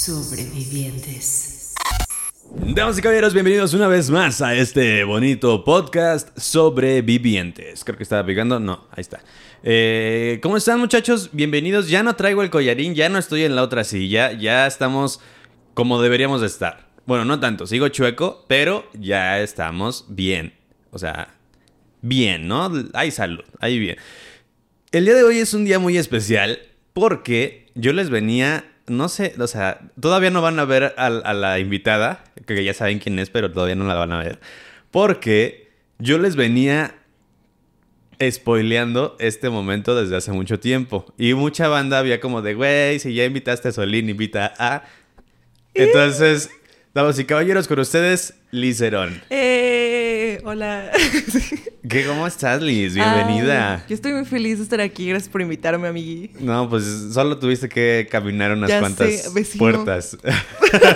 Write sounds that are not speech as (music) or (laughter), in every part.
Sobrevivientes. Damas y caballeros, bienvenidos una vez más a este bonito podcast sobrevivientes. Creo que estaba pegando. No, ahí está. Eh, ¿Cómo están, muchachos? Bienvenidos. Ya no traigo el collarín, ya no estoy en la otra silla. Ya estamos como deberíamos de estar. Bueno, no tanto, sigo chueco, pero ya estamos bien. O sea, bien, ¿no? Hay salud, hay bien. El día de hoy es un día muy especial porque yo les venía, no sé, o sea, todavía no van a ver a, la invitada, que ya saben quién es, pero todavía no la van a ver. Porque yo les venía spoileando este momento desde hace mucho tiempo. Y mucha banda había como de, güey, si ya invitaste a Solín, invita a... Entonces, damas y caballeros, con ustedes, Licerón. Eh, hola. ¿Qué, ¿Cómo estás, Liz? Bienvenida. Ay, yo estoy muy feliz de estar aquí. Gracias por invitarme, amigui. No, pues solo tuviste que caminar unas Ya cuantas sé, puertas.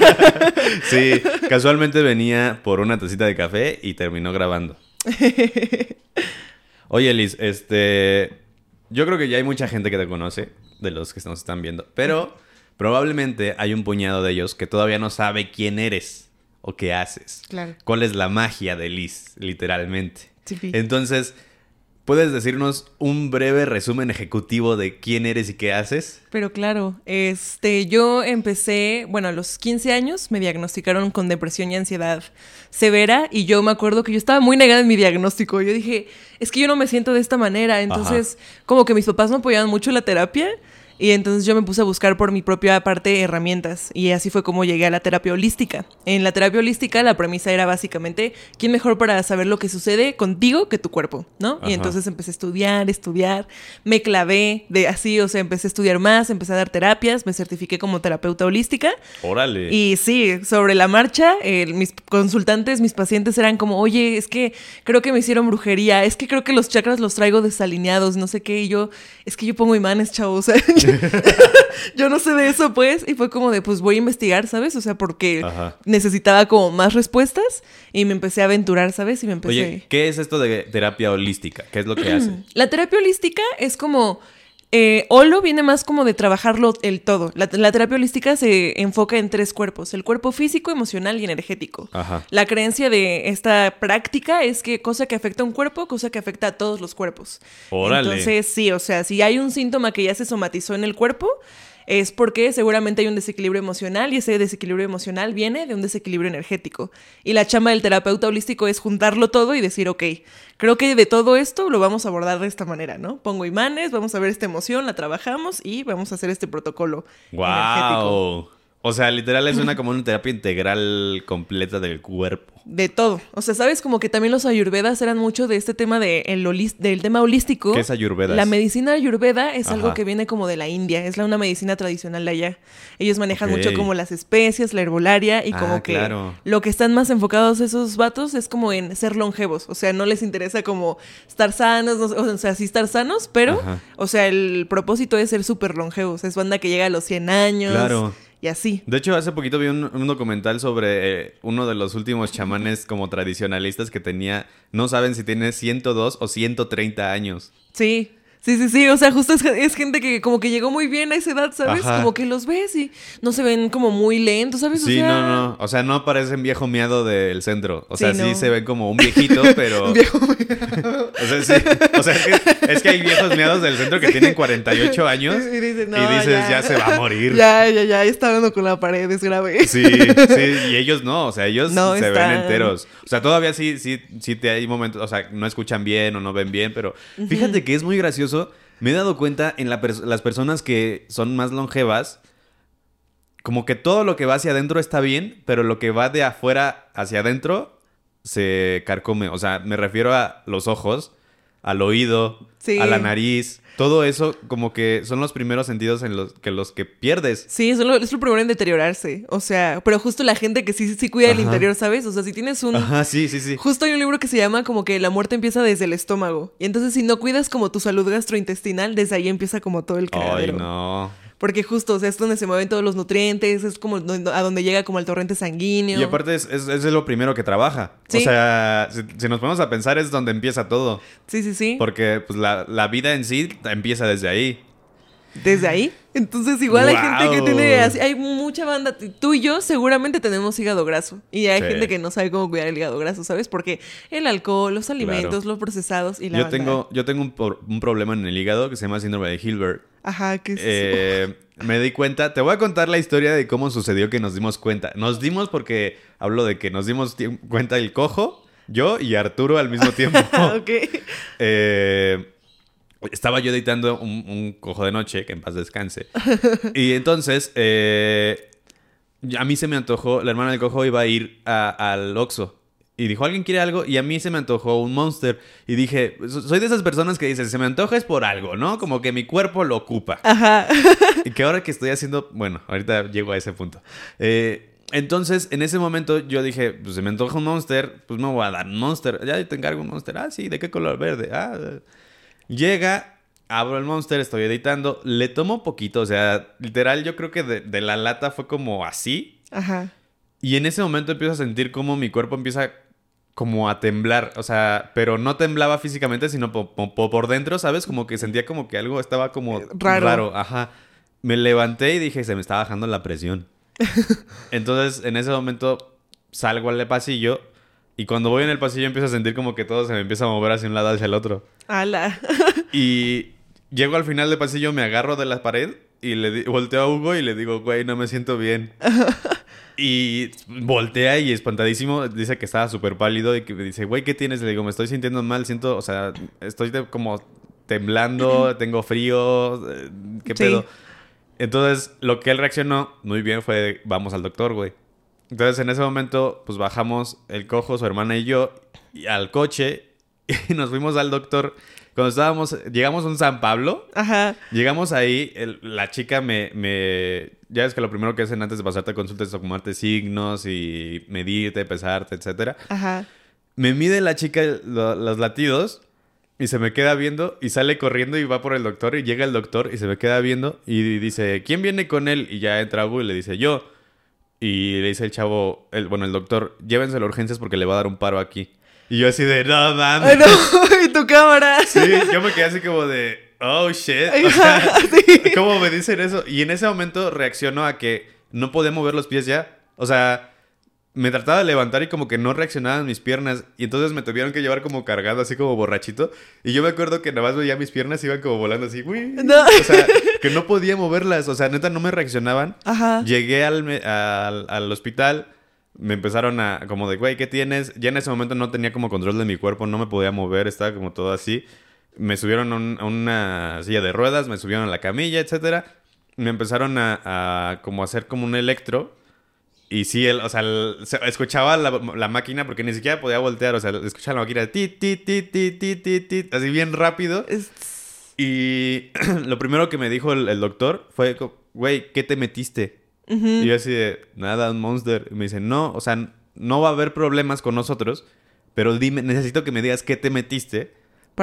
(laughs) sí, casualmente venía por una tacita de café y terminó grabando. (laughs) Oye, Liz, este. Yo creo que ya hay mucha gente que te conoce, de los que nos están viendo, pero probablemente hay un puñado de ellos que todavía no sabe quién eres o qué haces. Claro. ¿Cuál es la magia de Liz, literalmente? Sí, sí. Entonces, ¿puedes decirnos un breve resumen ejecutivo de quién eres y qué haces? Pero claro, este, yo empecé, bueno, a los 15 años me diagnosticaron con depresión y ansiedad severa y yo me acuerdo que yo estaba muy negada en mi diagnóstico. Yo dije, es que yo no me siento de esta manera. Entonces, como que mis papás me apoyaban mucho la terapia y entonces yo me puse a buscar por mi propia parte herramientas y así fue como llegué a la terapia holística. En la terapia holística la premisa era básicamente, ¿quién mejor para saber lo que sucede contigo que tu cuerpo? ¿No? Ajá. Y entonces empecé a estudiar, estudiar, me clavé de así, o sea, empecé a estudiar más, empecé a dar terapias, me certifiqué como terapeuta holística. Órale. Y sí, sobre la marcha, eh, mis consultantes, mis pacientes eran como, oye, es que creo que me hicieron brujería, es que creo que los chakras los traigo desalineados, no sé qué, y yo, es que yo pongo imanes, chavos, (laughs) (laughs) yo no sé de eso, pues, y fue como de, pues voy a investigar, ¿sabes? O sea, porque Ajá. necesitaba como más respuestas y me empecé a aventurar, ¿sabes? Y me empecé... Oye, ¿qué es esto de terapia holística? ¿Qué es lo que (clears throat) hace? La terapia holística es como. Eh, holo viene más como de trabajarlo el todo. La, la terapia holística se enfoca en tres cuerpos: el cuerpo físico, emocional y energético. Ajá. La creencia de esta práctica es que cosa que afecta a un cuerpo, cosa que afecta a todos los cuerpos. Órale. Entonces, sí, o sea, si hay un síntoma que ya se somatizó en el cuerpo, es porque seguramente hay un desequilibrio emocional y ese desequilibrio emocional viene de un desequilibrio energético. Y la chamba del terapeuta holístico es juntarlo todo y decir, ok, creo que de todo esto lo vamos a abordar de esta manera, ¿no? Pongo imanes, vamos a ver esta emoción, la trabajamos y vamos a hacer este protocolo energético. O sea, literal es una como una terapia integral completa del cuerpo. De todo. O sea, ¿sabes? Como que también los ayurvedas eran mucho de este tema de el del tema holístico. ¿Qué es ayurvedas? La medicina ayurveda es algo que viene como de la India. Es la, una medicina tradicional de allá. Ellos manejan mucho como las especias, la herbolaria y Ah, como que claro. lo que están más enfocados esos vatos es como en ser longevos. O sea, no les interesa como estar sanos, no o sea, sí estar sanos, pero, Ajá. o sea, el propósito es ser súper longevos. Es banda que llega a los 100 años. Claro. Y así. De hecho, hace poquito vi un, un documental sobre eh, uno de los últimos chamanes como tradicionalistas que tenía, no saben si tiene 102 o 130 años. Sí, sí, sí, sí. O sea, justo es, es gente que como que llegó muy bien a esa edad, ¿sabes? Ajá. Como que los ves y no se ven como muy lentos, ¿sabes? O Sí, sea, no, no. O sea, no parecen viejo miado del centro. O sea, Sí, se ven como un viejito, (laughs) pero. Un viejo (laughs) O sea, sí. O sea, es que, es que hay viejos miados del centro que tienen 48 años Y dices, y "No, dices, ya. se va a morir. (laughs) Ya, ya, ya, está hablando con la pared, es grave. Sí, sí, y ellos no, o sea, ellos No se están. ven enteros. O sea, todavía sí, sí, sí te hay momentos, o sea, no escuchan bien o no ven bien, pero fíjate que es muy gracioso. Me he dado cuenta en las personas que son más longevas, como que todo lo que va hacia adentro está bien, pero lo que va de afuera hacia adentro se carcome. O sea, me refiero a los ojos. Al oído, Sí. a la nariz. Todo eso como que son los primeros sentidos en los que los que pierdes. Sí, es lo, es lo primero en deteriorarse. O sea, pero justo la gente que sí, sí cuida el interior, ¿sabes? O sea, si tienes un... Ajá, sí, sí, sí. Justo hay un libro que se llama como que la muerte empieza desde el estómago. Y entonces si no cuidas como tu salud gastrointestinal, desde ahí empieza como todo el Ay, cagadero. no. Porque justo, o sea, es donde se mueven todos los nutrientes, es como a donde llega como el torrente sanguíneo. Y aparte es, es, es lo primero que trabaja. Sí. O sea, si, si nos ponemos a pensar es donde empieza todo. Sí, sí, sí. Porque pues la, la vida en sí empieza desde ahí. Desde ahí. Entonces, igual hay gente que tiene así, hay mucha banda. Tú y yo seguramente tenemos hígado graso. Y hay Sí. gente que no sabe cómo cuidar el hígado graso, ¿sabes? Porque el alcohol, los alimentos, los procesados y la Yo banda. tengo, yo tengo un, por- un problema en el hígado que se llama síndrome de Hilbert. Ajá, ¿qué es? Eh, me di cuenta, te voy a contar la historia de cómo sucedió que nos dimos cuenta. Nos dimos porque hablo de que nos dimos cuenta el cojo, yo y Arturo al mismo (laughs) tiempo. ok. Eh, estaba yo editando un, un cojo de noche, que en paz descanse. (laughs) Y entonces, eh, a mí se me antojó, la hermana del cojo iba a ir a- al Oxxo. Y dijo, ¿alguien quiere algo? Y a mí se me antojó un Monster. Y dije, so- soy de esas personas que dicen, se me antoja es por algo, ¿no? Como que mi cuerpo lo ocupa. Ajá. (laughs) Y que ahora que estoy haciendo, bueno, ahorita llego a ese punto. Eh, entonces, en ese momento yo dije, pues se me antoja un Monster, pues me voy a dar un Monster. Ya te encargo un Monster. Ah, sí, ¿de qué color? Verde. Ah. Llega, abro el Monster, estoy editando, le tomo poquito, o sea, literal yo creo que de, de la lata fue como así. Ajá. Y en ese momento empiezo a sentir como mi cuerpo empieza como a temblar, o sea, pero no temblaba físicamente, sino po- po- po- por dentro, ¿sabes? Como que sentía como que algo estaba como Raro. ajá. Me levanté y dije, se me está bajando la presión. (laughs) Entonces, en ese momento salgo al pasillo y cuando voy en el pasillo empiezo a sentir como que todo se me empieza a mover hacia un lado hacia el otro. Ala. (laughs) Y llego al final del pasillo, me agarro de la pared y le volteo a Hugo y le digo, güey, no me siento bien. (laughs) y voltea y espantadísimo dice que estaba súper pálido y que me dice, güey, ¿qué tienes? Le digo, me estoy sintiendo mal, siento, o sea, estoy de- como temblando, (laughs) tengo frío, eh, ¿qué Sí. pedo? Entonces, lo que él reaccionó muy bien fue, vamos al doctor, güey. Entonces, en ese momento, pues bajamos el cojo, su hermana y yo, y al coche (laughs) y nos fuimos al doctor. Cuando estábamos, llegamos a un San Pablo, Ajá. llegamos ahí, el- la chica me, me... Ya ves que lo primero que hacen antes de pasarte a consulta es tomarte signos y medirte, pesarte, etcétera. Ajá. Me mide la chica lo- los latidos y se me queda viendo y sale corriendo y va por el doctor y llega el doctor y se me queda viendo y dice, ¿quién viene con él? Y ya entra Hugo y le dice, yo. Y le dice el chavo, el, bueno, el doctor, llévense a urgencias porque le va a dar un paro aquí. Y yo así de, no mames. No. (laughs) y tu cámara. Sí, yo me quedé así como de, oh shit. O sea, (laughs) ¿cómo me dicen eso? Y en ese momento reaccionó a que no podía mover los pies ya. O sea, me trataba de levantar y como que no reaccionaban mis piernas. Y entonces me tuvieron que llevar como cargado, así como borrachito. Y yo me acuerdo que nada más veía mis piernas iban como volando así. "Uy". No. O sea, que no podía moverlas. O sea, neta, no me reaccionaban. Ajá. Llegué al, al, al hospital, me empezaron a, como de, güey, ¿qué tienes? Ya en ese momento no tenía como control de mi cuerpo, no me podía mover, estaba como todo así. Me subieron a, un- a una silla de ruedas, me subieron a la camilla, etcétera. Me empezaron a, a como hacer como un electro. Y sí, el, o sea, el- escuchaba la, la máquina porque ni siquiera podía voltear, o sea, escuchaba la máquina ti, ti, ti, ti, ti, ti, ti, así bien rápido. Y (clears throat) lo primero que me dijo el, el doctor fue, güey, ¿qué te metiste? Y yo así de, nada, un monster. Y me dice, no, o sea, no va a haber problemas con nosotros, pero dime, necesito que me digas qué te metiste.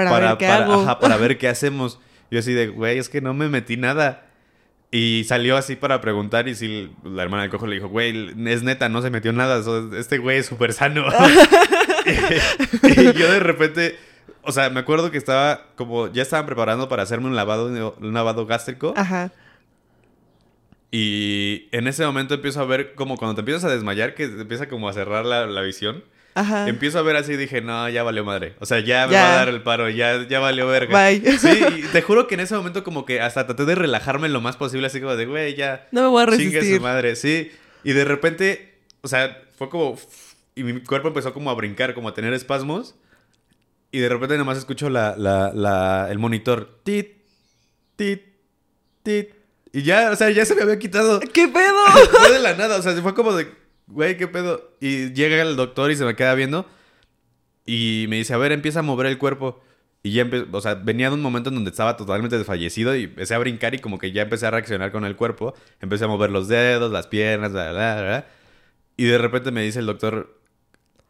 Para ver qué hago. ajá, para ver (laughs) qué hacemos. Yo así de, güey, es que no me metí nada. Y salió así para preguntar y si la hermana del cojo le dijo, güey, es neta, no se metió nada, este güey es súper sano. (laughs) (laughs) y, y yo de repente, o sea, me acuerdo que estaba como, ya estaban preparando para hacerme un lavado, un lavado gástrico. Ajá. Y en ese momento empiezo a ver como cuando te empiezas a desmayar, que te empieza como a cerrar la, la visión. Ajá. Empiezo a ver así y dije, no, ya valió madre. O sea, ya me Ya. va a dar el paro, ya, ya valió verga. Bye. (laughs) Sí, y te juro que en ese momento como que hasta traté de relajarme lo más posible, así como de, güey, ya. No me voy a Chingue resistir. su madre, sí. Y de repente, o sea, fue como... Y mi cuerpo empezó como a brincar, como a tener espasmos. Y de repente nomás escucho la, la, la, el monitor. Tit, tit, tit. Y ya, o sea, ya se me había quitado. ¿Qué pedo? (laughs) Fue de la nada, o sea, se fue como de, güey, ¿qué pedo? Y llega el doctor y se me queda viendo y me dice, a ver, empieza a mover el cuerpo. Y ya empecé, o sea, venía de un momento en donde estaba totalmente desfallecido y empecé a brincar y como que ya empecé a reaccionar con el cuerpo. Empecé a mover los dedos, las piernas, bla, bla, bla. Y de repente me dice el doctor,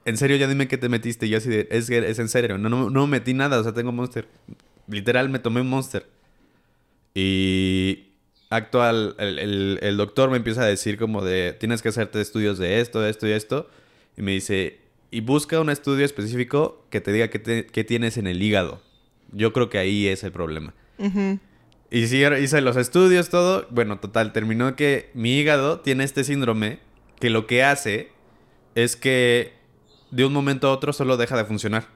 en serio, ya dime qué te metiste. Y yo así de, es, es en serio, no, no, no metí nada, o sea, tengo Monster. Literal, me tomé un Monster. Y actual, el, el- el doctor me empieza a decir como de, tienes que hacerte estudios de esto, esto y esto. Y me dice, y busca un estudio específico que te diga qué, te- qué tienes en el hígado. Yo creo que ahí es el problema. Y sí, hice los estudios, todo. Bueno, total, terminó que mi hígado tiene este síndrome que lo que hace es que de un momento a otro solo deja de funcionar.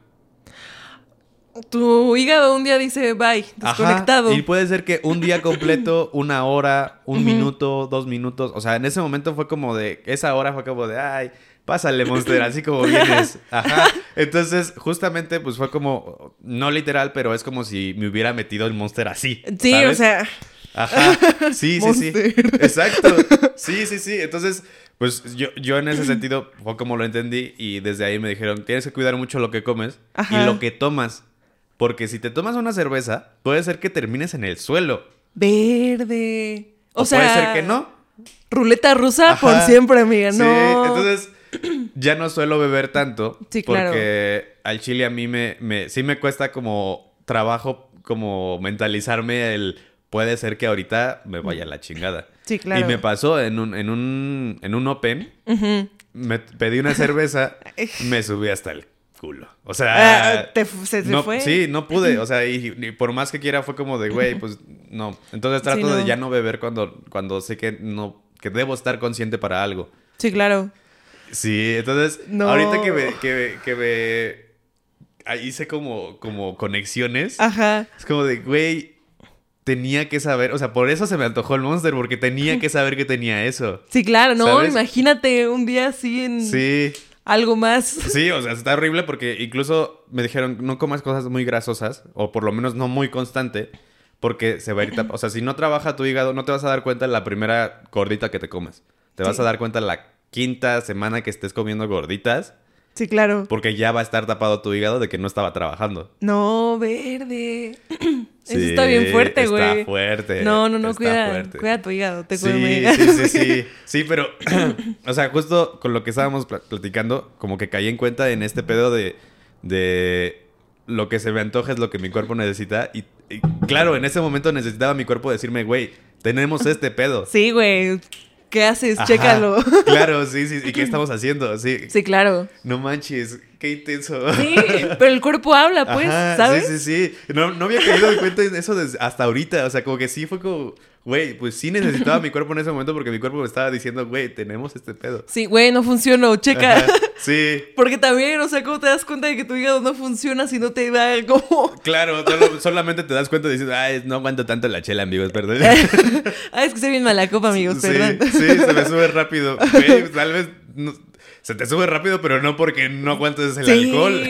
Tu hígado un día dice bye, Ajá, desconectado. Y puede ser que un día completo, (laughs) una hora, un minuto, dos minutos. O sea, en ese momento fue como de. Esa hora fue como de. Ay, pásale, Monster, así como (laughs) vienes. Ajá. Entonces, justamente, pues fue como. No literal, pero es como si me hubiera metido el Monster así. Sí, ¿sabes? o sea, Ajá. Sí, sí, sí. (laughs) Exacto. Sí, sí, sí. Entonces, pues yo, yo en ese sentido fue como lo entendí y desde ahí me dijeron, tienes que cuidar mucho lo que comes Ajá. y lo que tomas. Porque si te tomas una cerveza, puede ser que termines en el suelo. verde. O, O, sea, puede ser que no. Ruleta rusa Ajá. por siempre, amiga. Sí, No. entonces ya no suelo beber tanto. Sí, claro. Porque al chile a mí me, me, sí me cuesta como trabajo, como mentalizarme el puede ser que ahorita me vaya la chingada. Sí, claro. Y me pasó en un, en un, en un Open, Ujú. me pedí una cerveza, me subí hasta el culo. O sea... Ah, te fu- se no, fue. Sí, no pude. O sea, y, y por más que quiera fue como de, güey, (laughs) pues no. Entonces trato Sí, no. de ya no beber cuando, cuando sé que no, que debo estar consciente para algo. Sí, claro. Sí, entonces, No. ahorita que me, que que me- ahí hice como, como conexiones, Ajá. es como de, güey, tenía que saber, o sea, por eso se me antojó el Monster, porque tenía que saber que tenía eso. Sí, claro, no, ¿Sabes? imagínate un día así en Sí, algo más. sí, o sea, está horrible porque incluso me dijeron, no comas cosas muy grasosas, o por lo menos no muy constante, porque se va a ir, o sea, si no trabaja tu hígado, no te vas a dar cuenta en la primera gordita que te comas. Te vas a dar cuenta en la quinta semana que estés comiendo gorditas. Sí, claro. Porque ya va a estar tapado tu hígado de que no estaba trabajando. No, verde. (clears throat) Eso Sí, está bien fuerte, güey. Está fuerte. No, no, no, está cuida, fuerte. cuida tu hígado, te Sí, come. sí, sí, (laughs) sí. Sí, pero, (clears throat) o sea, justo con lo que estábamos pla- platicando, como que caí en cuenta en este pedo de, de lo que se me antoja es lo que mi cuerpo necesita. Y, y claro, en ese momento necesitaba mi cuerpo decirme, güey, tenemos este pedo. Sí, güey. ¿Qué haces? Ajá. Chécalo. (laughs) Claro, sí, sí. ¿Y qué (laughs) estamos haciendo? Sí. Sí, claro. No manches, qué intenso. Sí, pero el cuerpo habla, pues, Ajá, ¿sabes? Sí, sí, sí. No, no había caído en cuenta eso desde- hasta ahorita. O sea, como que sí fue como, güey, pues sí necesitaba (laughs) mi cuerpo en ese momento porque mi cuerpo me estaba diciendo, güey, tenemos este pedo. Sí, güey, no funcionó, checa. Ajá, Sí. (laughs) Porque también, o sea, ¿cómo te das cuenta de que tu hígado no funciona si no te da como... (laughs) Claro, solo- solamente te das cuenta diciendo, ay, no aguanto tanto la chela, amigos, perdón. Ay, es que soy bien mala copa, amigos, sí, perdón. sí, se me sube rápido. Güey, tal vez no- se te sube rápido, pero no porque no aguantes el Sí. alcohol.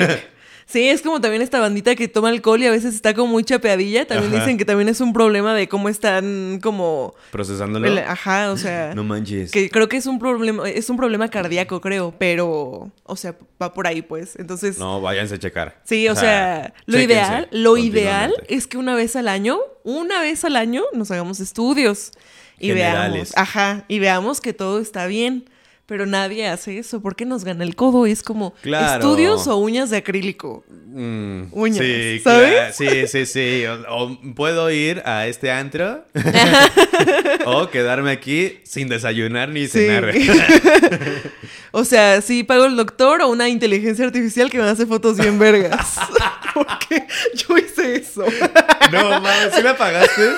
Sí, es como también esta bandita que toma alcohol y a veces está como muy chapeadilla. También Ajá. dicen que también es un problema de cómo están como... Procesándolo. el- ajá, o (laughs) sea... No manches. Que creo que es un problema, es un problema cardíaco, creo, pero, o sea, va por ahí, pues. Entonces, No, váyanse a checar. sí, o, sea, lo ideal, lo ideal es que una vez al año, una vez al año, nos hagamos estudios y veamos, ajá, y veamos que todo está bien. Pero nadie hace eso. ¿Por qué nos gana el codo? Es como Claro. estudios o uñas de acrílico. Mm, Uñas, sí, ¿sabes? sí, sí, sí. O, o puedo ir a este antro (laughs) o quedarme aquí sin desayunar ni Sí. cenar. (laughs) o sea, sí pago el doctor o una inteligencia artificial que me hace fotos bien vergas. (laughs) Porque yo hice eso. no, mames, ¿sí la pagaste?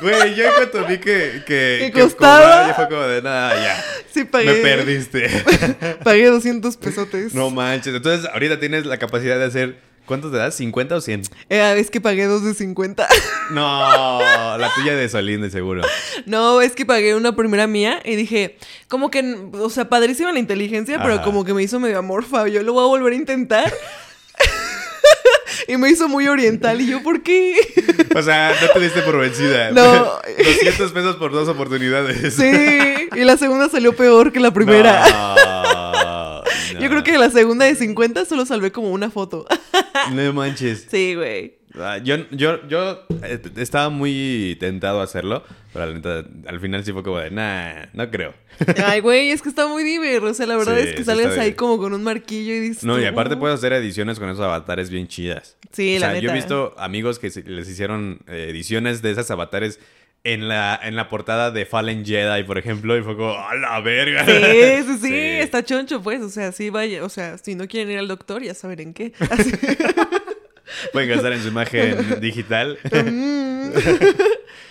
Güey, yo en cuanto vi que, que, ¿Que costaba? yo fue como de nada, ya. Sí pagué. Me perdiste. (laughs) Pagué 200 pesotes. no manches. Entonces, ahorita tienes la capacidad de hacer. ¿Cuántos te das? ¿50 o 100? Eh, es que pagué dos de 50. No, la tuya de Solín, de seguro. no, es que pagué una primera mía y dije, como que, o sea, padrísima la inteligencia, pero como que me hizo medio amorfa. Yo lo voy a volver a intentar. (laughs) (laughs) y me hizo muy oriental. Y yo, ¿por qué? O sea, no te diste por vencida. (laughs) No. (laughs) 200 pesos por dos oportunidades. sí, y la segunda salió peor que la primera. No, Yo creo que la segunda de 50 solo salvé como una foto. No manches. sí, güey. Ah, Yo, yo, yo eh, estaba muy tentado a hacerlo, pero neta, al final sí fue como de, nah, no creo. (laughs) Ay, güey, es que está muy divertido. O sea, la verdad Sí, es que está ahí como con un marquillo y dices. No, y aparte "Oh". puedes hacer ediciones con esos avatares bien chidas. Sí, o la sea, yo he neta. visto amigos que les hicieron eh, ediciones de esas avatares en la, en la portada de Fallen Jedi, por ejemplo, y fue como, ¡a la verga! Sí, sí, (laughs) sí, Sí. está choncho, pues. O sea, sí, vaya. O sea, si no quieren ir al doctor, ya saben en qué. (laughs) Así. Pueden gastar en su imagen (laughs) digital.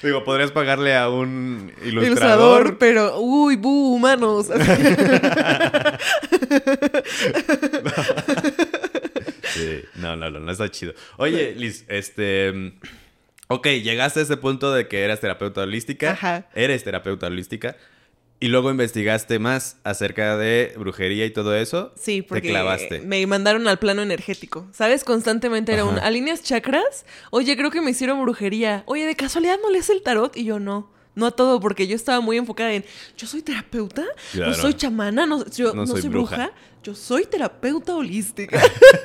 Digo, podrías pagarle a un ilustrador. Ilustrador, pero. Uy, bu, humanos. (laughs) (laughs) Sí, no, no, no, no está chido. Oye, Liz, este. Ok, llegaste a ese punto de que eras terapeuta holística. Ajá. Eres terapeuta holística. Y luego investigaste más acerca de brujería y todo eso. Sí, porque Te clavaste. me mandaron al plano energético. ¿Sabes? Constantemente era un alineas chakras. Oye, creo que me hicieron brujería. Oye, de casualidad no lees el tarot y yo no. No a todo, porque yo estaba muy enfocada en yo soy terapeuta, Claro. no soy chamana, no, yo No no, soy soy bruja. bruja. Yo soy terapeuta holística.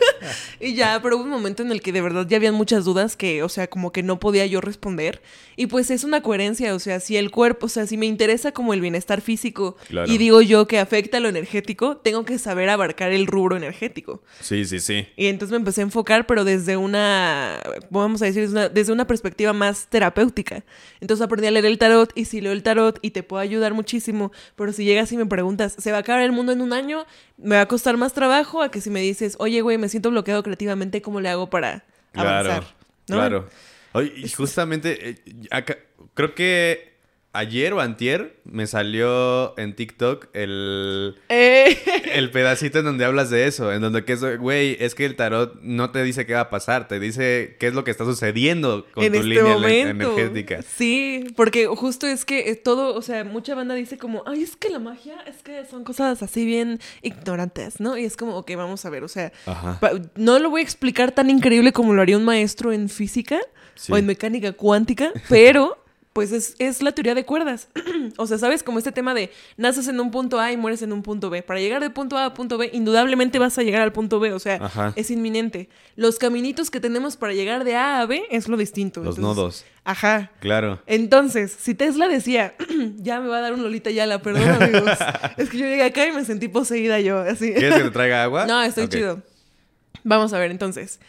(laughs) y ya, pero hubo un momento en el que de verdad ya habían muchas dudas que, o sea, como que no podía yo responder. Y pues es una coherencia, o sea, si el cuerpo, o sea, si me interesa como el bienestar físico Claro. y digo yo que afecta a lo energético, tengo que saber abarcar el rubro energético. Sí, sí, sí. Y entonces me empecé a enfocar, pero desde una, vamos a decir, desde una, desde una perspectiva más terapéutica. Entonces aprendí a leer el tarot y si leo el tarot y te puedo ayudar muchísimo, pero si llegas y me preguntas, ¿se va a acabar el mundo en un año? Me va a costar más trabajo a que si me dices, oye, güey, me siento bloqueado creativamente, ¿cómo le hago para Claro. avanzar? ¿No? Claro. Oye, y justamente, eh, acá- creo que ayer o antier me salió en TikTok el, Eh, el pedacito en donde hablas de eso, en donde que es, güey, es que el tarot no te dice qué va a pasar, te dice qué es lo que está sucediendo con en tu este línea momento. energética. Sí, porque justo es que eh, todo, o sea, mucha banda dice como, ay, es que la magia, es que son cosas así bien ignorantes, ¿no? Y es como, ok, vamos a ver, o sea, no lo voy a explicar tan increíble como lo haría un maestro en física Sí. o en mecánica cuántica, pero pues es, es la teoría de cuerdas. (clears throat) o sea, ¿sabes? Como este tema de naces en un punto A y mueres en un punto B. Para llegar de punto A a punto B, indudablemente vas a llegar al punto B, o sea, Ajá. es inminente. Los caminitos que tenemos para llegar de A a B es lo distinto. Los Entonces, nodos. Ajá. Claro. Entonces, si Tesla decía, (clears throat) ya me va a dar un Lolita Yala, perdón amigos. (laughs) es que yo llegué acá y me sentí poseída yo, así. ¿Quieres que te traiga (laughs) agua? No, estoy chido. Vamos a ver entonces.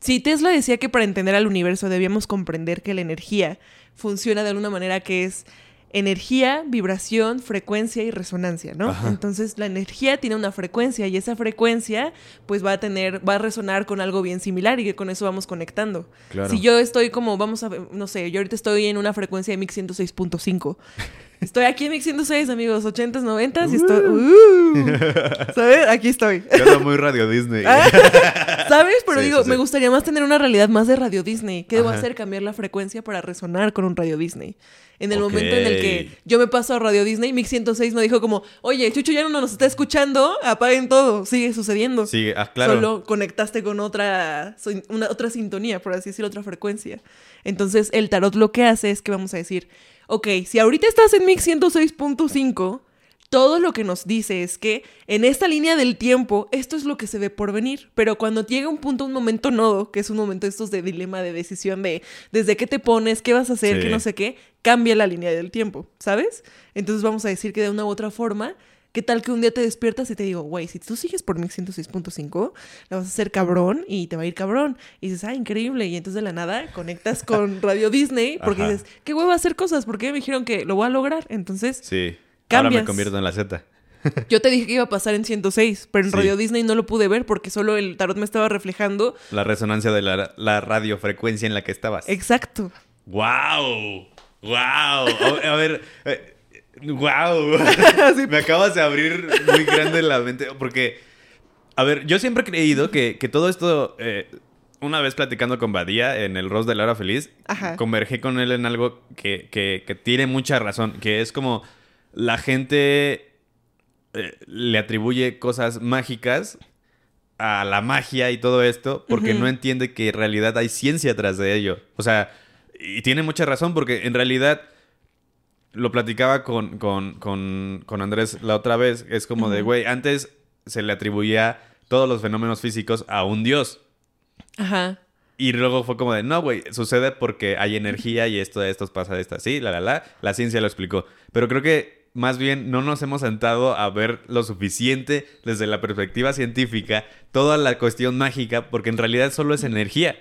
Si Tesla decía que para entender al universo debíamos comprender que la energía funciona de alguna manera que es energía, vibración, frecuencia y resonancia, ¿no? Ajá. Entonces la energía tiene una frecuencia y esa frecuencia pues va a tener, va a resonar con algo bien similar y que con eso vamos conectando. Claro. Si yo estoy como, vamos a ver, no sé, yo ahorita estoy en una frecuencia de mix 106.5. (laughs) Estoy aquí en mix 106, amigos, 80s, 90s y estoy... Uh, ¿Sabes? Aquí estoy. Queda muy Radio Disney. ¿Sabes? Pero Sí, digo, sí, me gustaría más tener una realidad más de Radio Disney. ¿Qué debo Ajá. hacer? Cambiar la frecuencia para resonar con un Radio Disney. En el momento en el que yo me paso a Radio Disney, Mix 106 no dijo como, oye, Chucho ya no nos está escuchando, apaguen todo. Sigue sucediendo. Sí, ah, claro. Solo conectaste con otra, una, otra sintonía, por así decirlo, otra frecuencia. Entonces, el tarot lo que hace es que vamos a decir, ok, si ahorita estás en Mix 106.5, todo lo que nos dice es que en esta línea del tiempo, esto es lo que se ve por venir. Pero cuando llega un punto, un momento nodo, que es un momento de estos de dilema, de decisión, de desde qué te pones, qué vas a hacer, Sí. qué no sé qué, cambia la línea del tiempo, ¿sabes? Entonces vamos a decir que de una u otra forma, ¿qué tal que un día te despiertas y te digo, güey, si tú sigues por 1106.5, la vas a hacer cabrón y te va a ir cabrón? Y dices, ah, increíble. Y entonces de la nada conectas con (laughs) Radio Disney porque Ajá. dices, qué huevo hacer cosas, porque me dijeron que lo voy a lograr. Entonces, Sí. Ahora me convierto en la Z. (laughs) yo te dije que iba a pasar en 106, pero en Sí. Radio Disney no lo pude ver porque solo el tarot me estaba reflejando. La resonancia de la, la radiofrecuencia en la que estabas. Exacto. ¡Wow! ¡Wow! A, a ver. ¡Wow! (laughs) (laughs) Me acabas de abrir muy grande la mente. Porque, a ver, yo siempre he creído que, que todo esto. eh, una vez platicando con Badía en el Rose de la Hora Feliz, Ajá. convergí con él en algo que, que- que tiene mucha razón. Que es como la gente eh, le atribuye cosas mágicas a la magia y todo esto porque no entiende que en realidad hay ciencia atrás de ello. O sea, y tiene mucha razón porque en realidad lo platicaba con, con, con, con Andrés la otra vez. Es como de, güey, antes se le atribuía todos los fenómenos físicos a un dios. Ajá. Y luego fue como de, no, güey, sucede porque hay energía y esto, esto pasa de esto así, la, la, la. La ciencia lo explicó. Pero creo que más bien no nos hemos sentado a ver lo suficiente desde la perspectiva científica toda la cuestión mágica, porque en realidad solo es energía.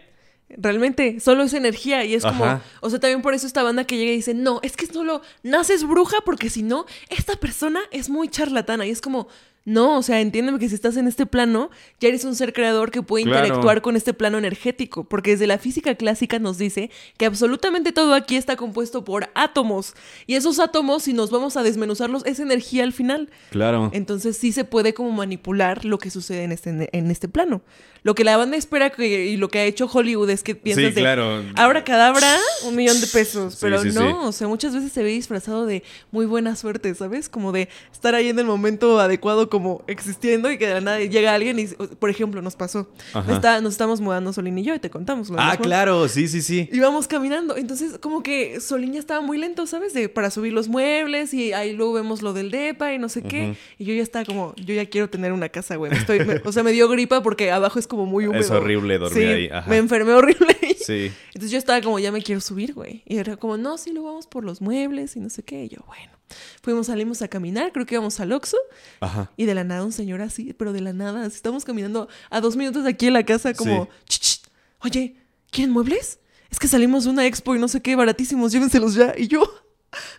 Realmente, solo es energía y es como, Ajá. o sea, también por eso esta banda que llega y dice, no, es que solo naces bruja porque si no, esta persona es muy charlatana y es como, no, o sea, entiéndeme que si estás en este plano, ya eres un ser creador que puede Claro. interactuar con este plano energético, porque desde la física clásica nos dice que absolutamente todo aquí está compuesto por átomos y esos átomos, si nos vamos a desmenuzarlos, es energía al final. Claro. Entonces sí se puede como manipular lo que sucede en este, en este plano. Lo que la banda espera que, y lo que ha hecho Hollywood es que piensas de claro. ahora cadabra, un millón de pesos. Sí, Pero sí, no, sí. o sea, muchas veces se ve disfrazado de muy buena suerte, ¿sabes? Como de estar ahí en el momento adecuado como existiendo y que de la nada llega alguien y, por ejemplo, nos pasó. Está, nos estamos mudando Solín y yo y te contamos. lo Ah, claro, sí, sí, sí. Íbamos caminando, entonces como que Solín ya estaba muy lento, ¿sabes? De, para subir los muebles y ahí luego vemos lo del depa y no sé qué. Y yo ya estaba como, yo ya quiero tener una casa, güey. Estoy, me- o sea, me dio gripa porque abajo es como muy húmedo. Es horrible dormir Sí, ahí, ajá. Me enfermé horrible. ahí. Sí. Entonces yo estaba como, ya me quiero subir, güey. Y era como, no, sí, lo vamos por los muebles y no sé qué. Y yo, bueno. Fuimos, salimos a caminar, creo que íbamos al Oxxo. Ajá. Y de la nada un señor así, pero de la nada, así estamos caminando a dos minutos de aquí en la casa, como, Sí. "Ch, ch, oye, ¿quieren muebles? Es que salimos de una expo y no sé qué, baratísimos, llévenselos ya. Y yo,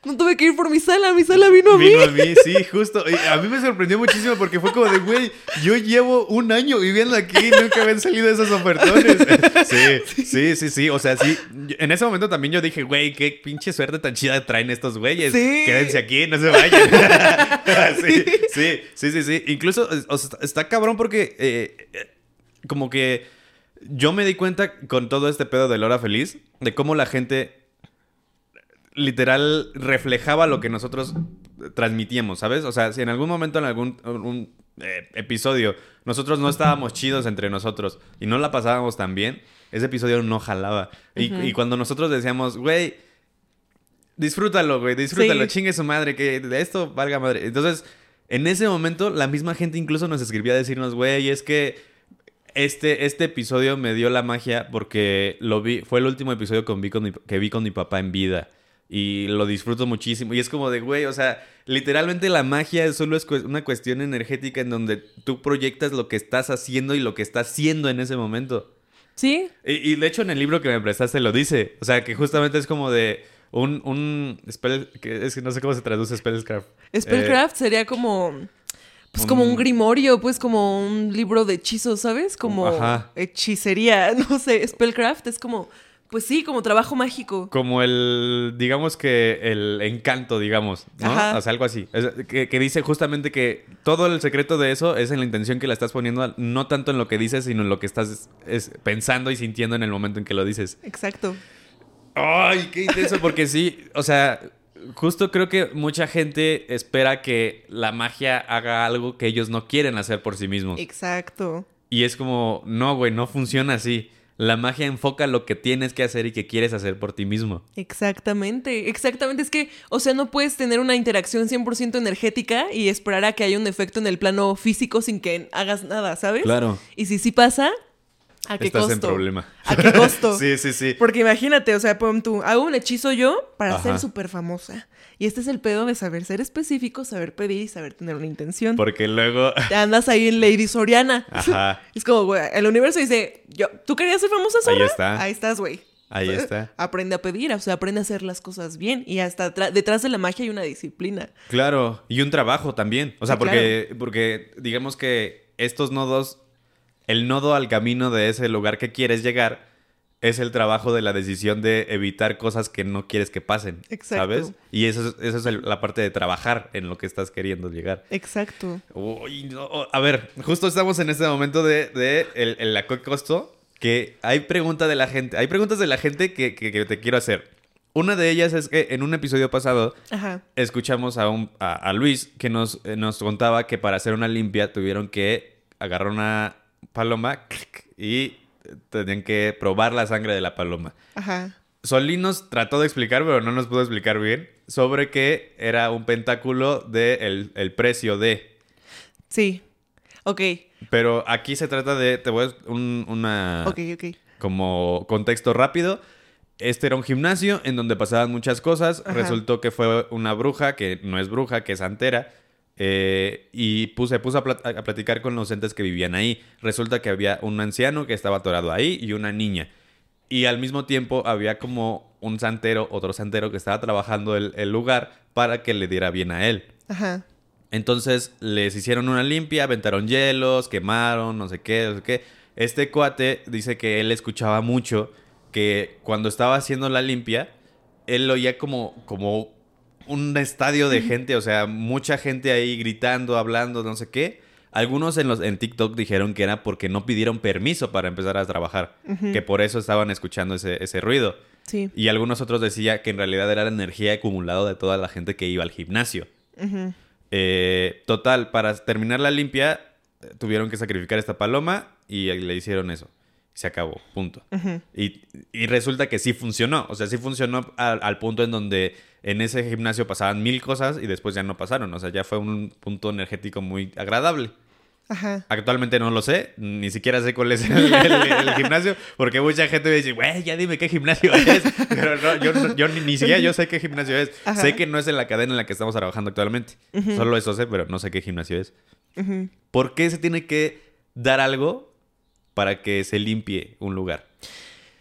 no tuve que ir por mi sala, mi sala vino a mí. Vino a mí, sí, justo. Y a mí me sorprendió muchísimo porque fue como de, güey, yo llevo un año viviendo aquí y nunca habían salido esos ofertones. (laughs) Sí, sí, sí, sí. O sea, sí. En ese momento también yo dije, güey, qué pinche suerte tan chida traen estos güeyes. Sí. Quédense aquí, no se vayan. (laughs) (laughs) sí, sí, sí, sí, sí. Incluso o sea, está cabrón porque eh, eh, como que yo me di cuenta con todo este pedo de Lora Feliz de cómo la gente literal reflejaba lo que nosotros transmitíamos, ¿sabes? O sea, si en algún momento en algún un, eh, episodio nosotros no estábamos chidos entre nosotros y no la pasábamos tan bien, ese episodio no jalaba. Y, y cuando nosotros decíamos, güey, disfrútalo, güey, disfrútalo, Sí. chingue su madre, que de esto valga madre. Entonces, en ese momento, la misma gente incluso nos escribía a decirnos, güey, es que este, este episodio me dio la magia porque lo vi, fue el último episodio con, vi con mi- que vi con mi papá en vida. Y lo disfruto muchísimo. Y es como de, güey, o sea, literalmente la magia solo es una cuestión energética en donde tú proyectas lo que estás haciendo y lo que estás siendo en ese momento. ¿Sí? Y, y de hecho en el libro que me prestaste lo dice. O sea, que justamente es como de un... un spell, que es que no sé cómo se traduce spellcraft. Spellcraft sería como... Pues como un- un grimorio, pues como un libro de hechizos, ¿sabes? Como Ajá. hechicería, (laughs) no sé, Spellcraft es como, pues sí, como trabajo mágico. Como el, digamos que el encanto, digamos, ¿no? Ajá. O sea, algo así. Es- que, que dice justamente que todo el secreto de eso es en la intención que la estás poniendo, no tanto en lo que dices, sino en lo que estás es- pensando y sintiendo en el momento en que lo dices. Exacto. Ay, qué intenso, porque sí, o sea, justo creo que mucha gente espera que la magia haga algo que ellos no quieren hacer por sí mismos. Exacto. Y es como, no, güey, no funciona así. La magia enfoca lo que tienes que hacer y que quieres hacer por ti mismo. Exactamente, exactamente. Es que, o sea, no puedes tener una interacción 100% energética y esperar a que haya un efecto en el plano físico sin que hagas nada, ¿sabes? Claro. Y si sí pasa, ¿a qué Estás costo? en problema. ¿A qué costo? (laughs) sí, sí, sí. Porque imagínate, o sea, pon tú, hago un hechizo yo para Ajá. ser súper famosa. Y este es el pedo de saber ser específico, saber pedir y saber tener una intención. Porque luego... Te andas ahí en Lady Soriana. Ajá. (laughs) Es como, güey, el universo dice, yo, ¿tú querías ser famosa, Zorra? Ahí está. Ahí estás, güey. Ahí está. Aprende a pedir, o sea, aprende a hacer las cosas bien. Y hasta detrás de la magia hay una disciplina. Claro, y un trabajo también. O sea, Sí, porque, porque digamos que estos nodos, el nodo al camino de ese lugar que quieres llegar, es el trabajo de la decisión de evitar cosas que no quieres que pasen. Exacto. ¿Sabes? Y eso es, eso es el- la parte de trabajar en lo que estás queriendo llegar. Exacto. Uy, no. A ver, justo estamos en este momento de, de el, el la costo que hay pregunta de la gente, hay preguntas de la gente que, que- que te quiero hacer. Una de ellas es que en un episodio pasado Ajá. escuchamos a, un, a, a Luis que nos, eh, nos contaba que para hacer una limpia tuvieron que agarrar una paloma (laughs) y tenían que probar la sangre de la paloma. Ajá. Solín nos trató de explicar, pero no nos pudo explicar bien, sobre que era un pentáculo de el, el precio de. Sí. Ok. Pero aquí se trata de. Te voy a. un- una. Ok, ok. Como contexto rápido, este era un gimnasio en donde pasaban muchas cosas. Ajá. Resultó que fue una bruja, que no es bruja, que es santera. Eh, y puse, puso a, plat- a platicar con los entes que vivían ahí. Resulta que había un anciano que estaba atorado ahí y una niña. Y al mismo tiempo había como un santero, otro santero que estaba trabajando el, el lugar para que le diera bien a él. Ajá. Entonces les hicieron una limpia, aventaron hielos, quemaron, no sé qué, no sé qué. Este cuate dice que él escuchaba mucho que cuando estaba haciendo la limpia, él oía como, como un estadio de gente, o sea, mucha gente ahí gritando, hablando, no sé qué. Algunos en, los, en TikTok dijeron que era porque no pidieron permiso para empezar a trabajar, que por eso estaban escuchando ese, ese ruido. Sí. Y algunos otros decían que en realidad era la energía acumulada de toda la gente que iba al gimnasio. Eh, total, para terminar la limpia, tuvieron que sacrificar esta paloma y le hicieron eso. Se acabó, punto. Y, y resulta que sí funcionó. O sea, sí funcionó al, al punto en donde en ese gimnasio pasaban mil cosas y después ya no pasaron. O sea, ya fue un punto energético muy agradable. Ajá. Actualmente no lo sé, ni siquiera sé cuál es el, el- el gimnasio, porque mucha gente me dice, güey, ya dime qué gimnasio es. (laughs) Pero no, yo, no- yo ni, ni siquiera yo sé qué gimnasio es. Ajá. Sé que no es en la cadena en la que estamos trabajando actualmente. Solo eso sé, pero no sé qué gimnasio es. ¿Por qué se tiene que dar algo para que se limpie un lugar?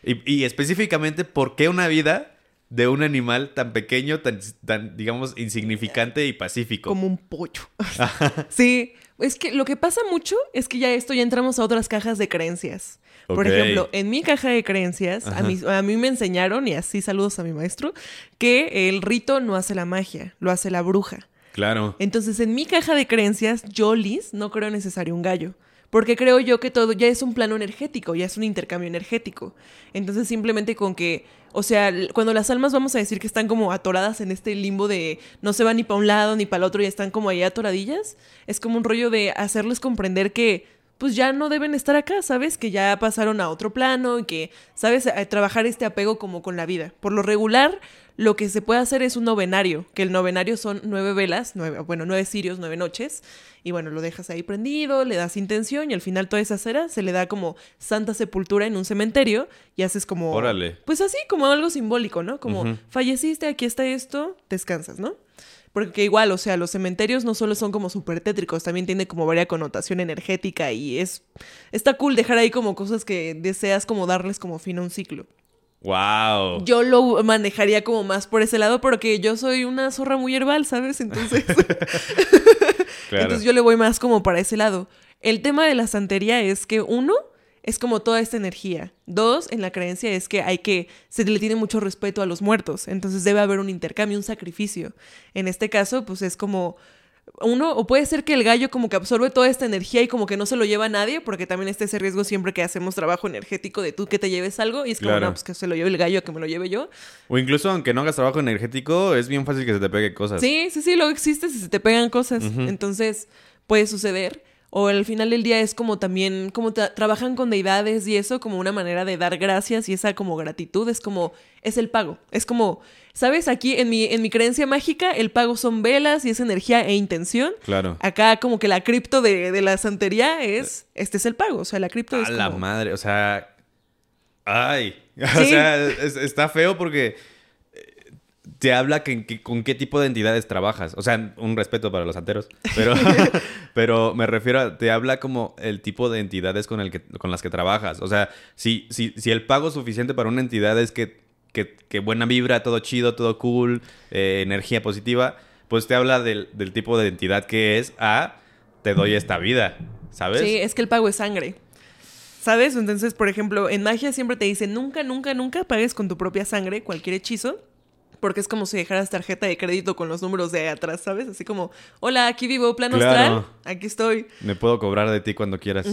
Y, y específicamente, ¿por qué una vida de un animal tan pequeño, tan, tan digamos, insignificante y pacífico? Como un pollo. (laughs) sí. Es que lo que pasa mucho es que ya esto ya entramos a otras cajas de creencias. Por ejemplo, en mi caja de creencias, a mí, a mí me enseñaron, y así saludos a mi maestro, que el rito no hace la magia, lo hace la bruja. Claro. Entonces, en mi caja de creencias, yo, Liz, no creo necesario un gallo. Porque creo yo que todo ya es un plano energético, ya es un intercambio energético. Entonces, simplemente con que, o sea, cuando las almas vamos a decir que están como atoradas en este limbo de no se van ni para un lado ni para el otro y están como ahí atoradillas, es como un rollo de hacerles comprender que pues ya no deben estar acá, ¿sabes? Que ya pasaron a otro plano y que, ¿sabes? A- trabajar este apego como con la vida. Por lo regular, lo que se puede hacer es un novenario, que el novenario son nueve velas, nueve, bueno, nueve cirios, nueve noches, y bueno, lo dejas ahí prendido, le das intención y al final toda esa cera se le da como santa sepultura en un cementerio y haces como... Órale. Pues así, como algo simbólico, ¿no? Como falleciste, aquí está esto, descansas, ¿no? Porque igual, o sea, los cementerios no solo son como súper tétricos, también tiene como varia connotación energética y es... Está cool dejar ahí como cosas que deseas como darles como fin a un ciclo. Wow. Yo lo manejaría como más por ese lado porque yo soy una zorra muy herbal, ¿sabes? Entonces... (laughs) Claro. Entonces yo le voy más como para ese lado. El tema de la santería es que uno es como toda esta energía. Dos, en la creencia es que hay que se le tiene mucho respeto a los muertos, entonces debe haber un intercambio, un sacrificio. En este caso, pues es como uno o puede ser que el gallo como que absorbe toda esta energía y como que no se lo lleva a nadie, porque también está ese riesgo siempre que hacemos trabajo energético de tú que te lleves algo y es como, Claro. no, pues que se lo lleve el gallo, que me lo lleve yo. O incluso aunque no hagas trabajo energético, es bien fácil que se te pegue cosas. Sí, sí, sí, luego existe si se te pegan cosas. Entonces, puede suceder. O al final del día es como también, como tra- trabajan con deidades y eso como una manera de dar gracias y esa como gratitud es como, es el pago. Es como, ¿sabes? Aquí en mi, en mi creencia mágica el pago son velas y es energía e intención. Claro. Acá como que la cripto de, de la santería es, este es el pago. O sea, la cripto es A la como... madre, o sea. Ay. (laughs) O Sí. sea, es- está feo porque te habla que, que- con qué tipo de entidades trabajas. O sea, un respeto para los santeros. Pero, (laughs) pero me refiero a, te habla como el tipo de entidades con, el que, con las que trabajas. O sea, si, si, si el pago suficiente para una entidad es que, que, que buena vibra, todo chido, todo cool, eh, energía positiva, pues te habla del, del tipo de entidad que es a te doy esta vida. ¿Sabes? Sí, es que el pago es sangre. ¿Sabes? Entonces, por ejemplo, en magia siempre te dicen nunca, nunca, nunca pagues con tu propia sangre cualquier hechizo. Porque es como si dejaras tarjeta de crédito con los números de atrás, ¿sabes? Así como, hola, aquí vivo, plano Claro. astral, aquí estoy. Me puedo cobrar de ti cuando quieras.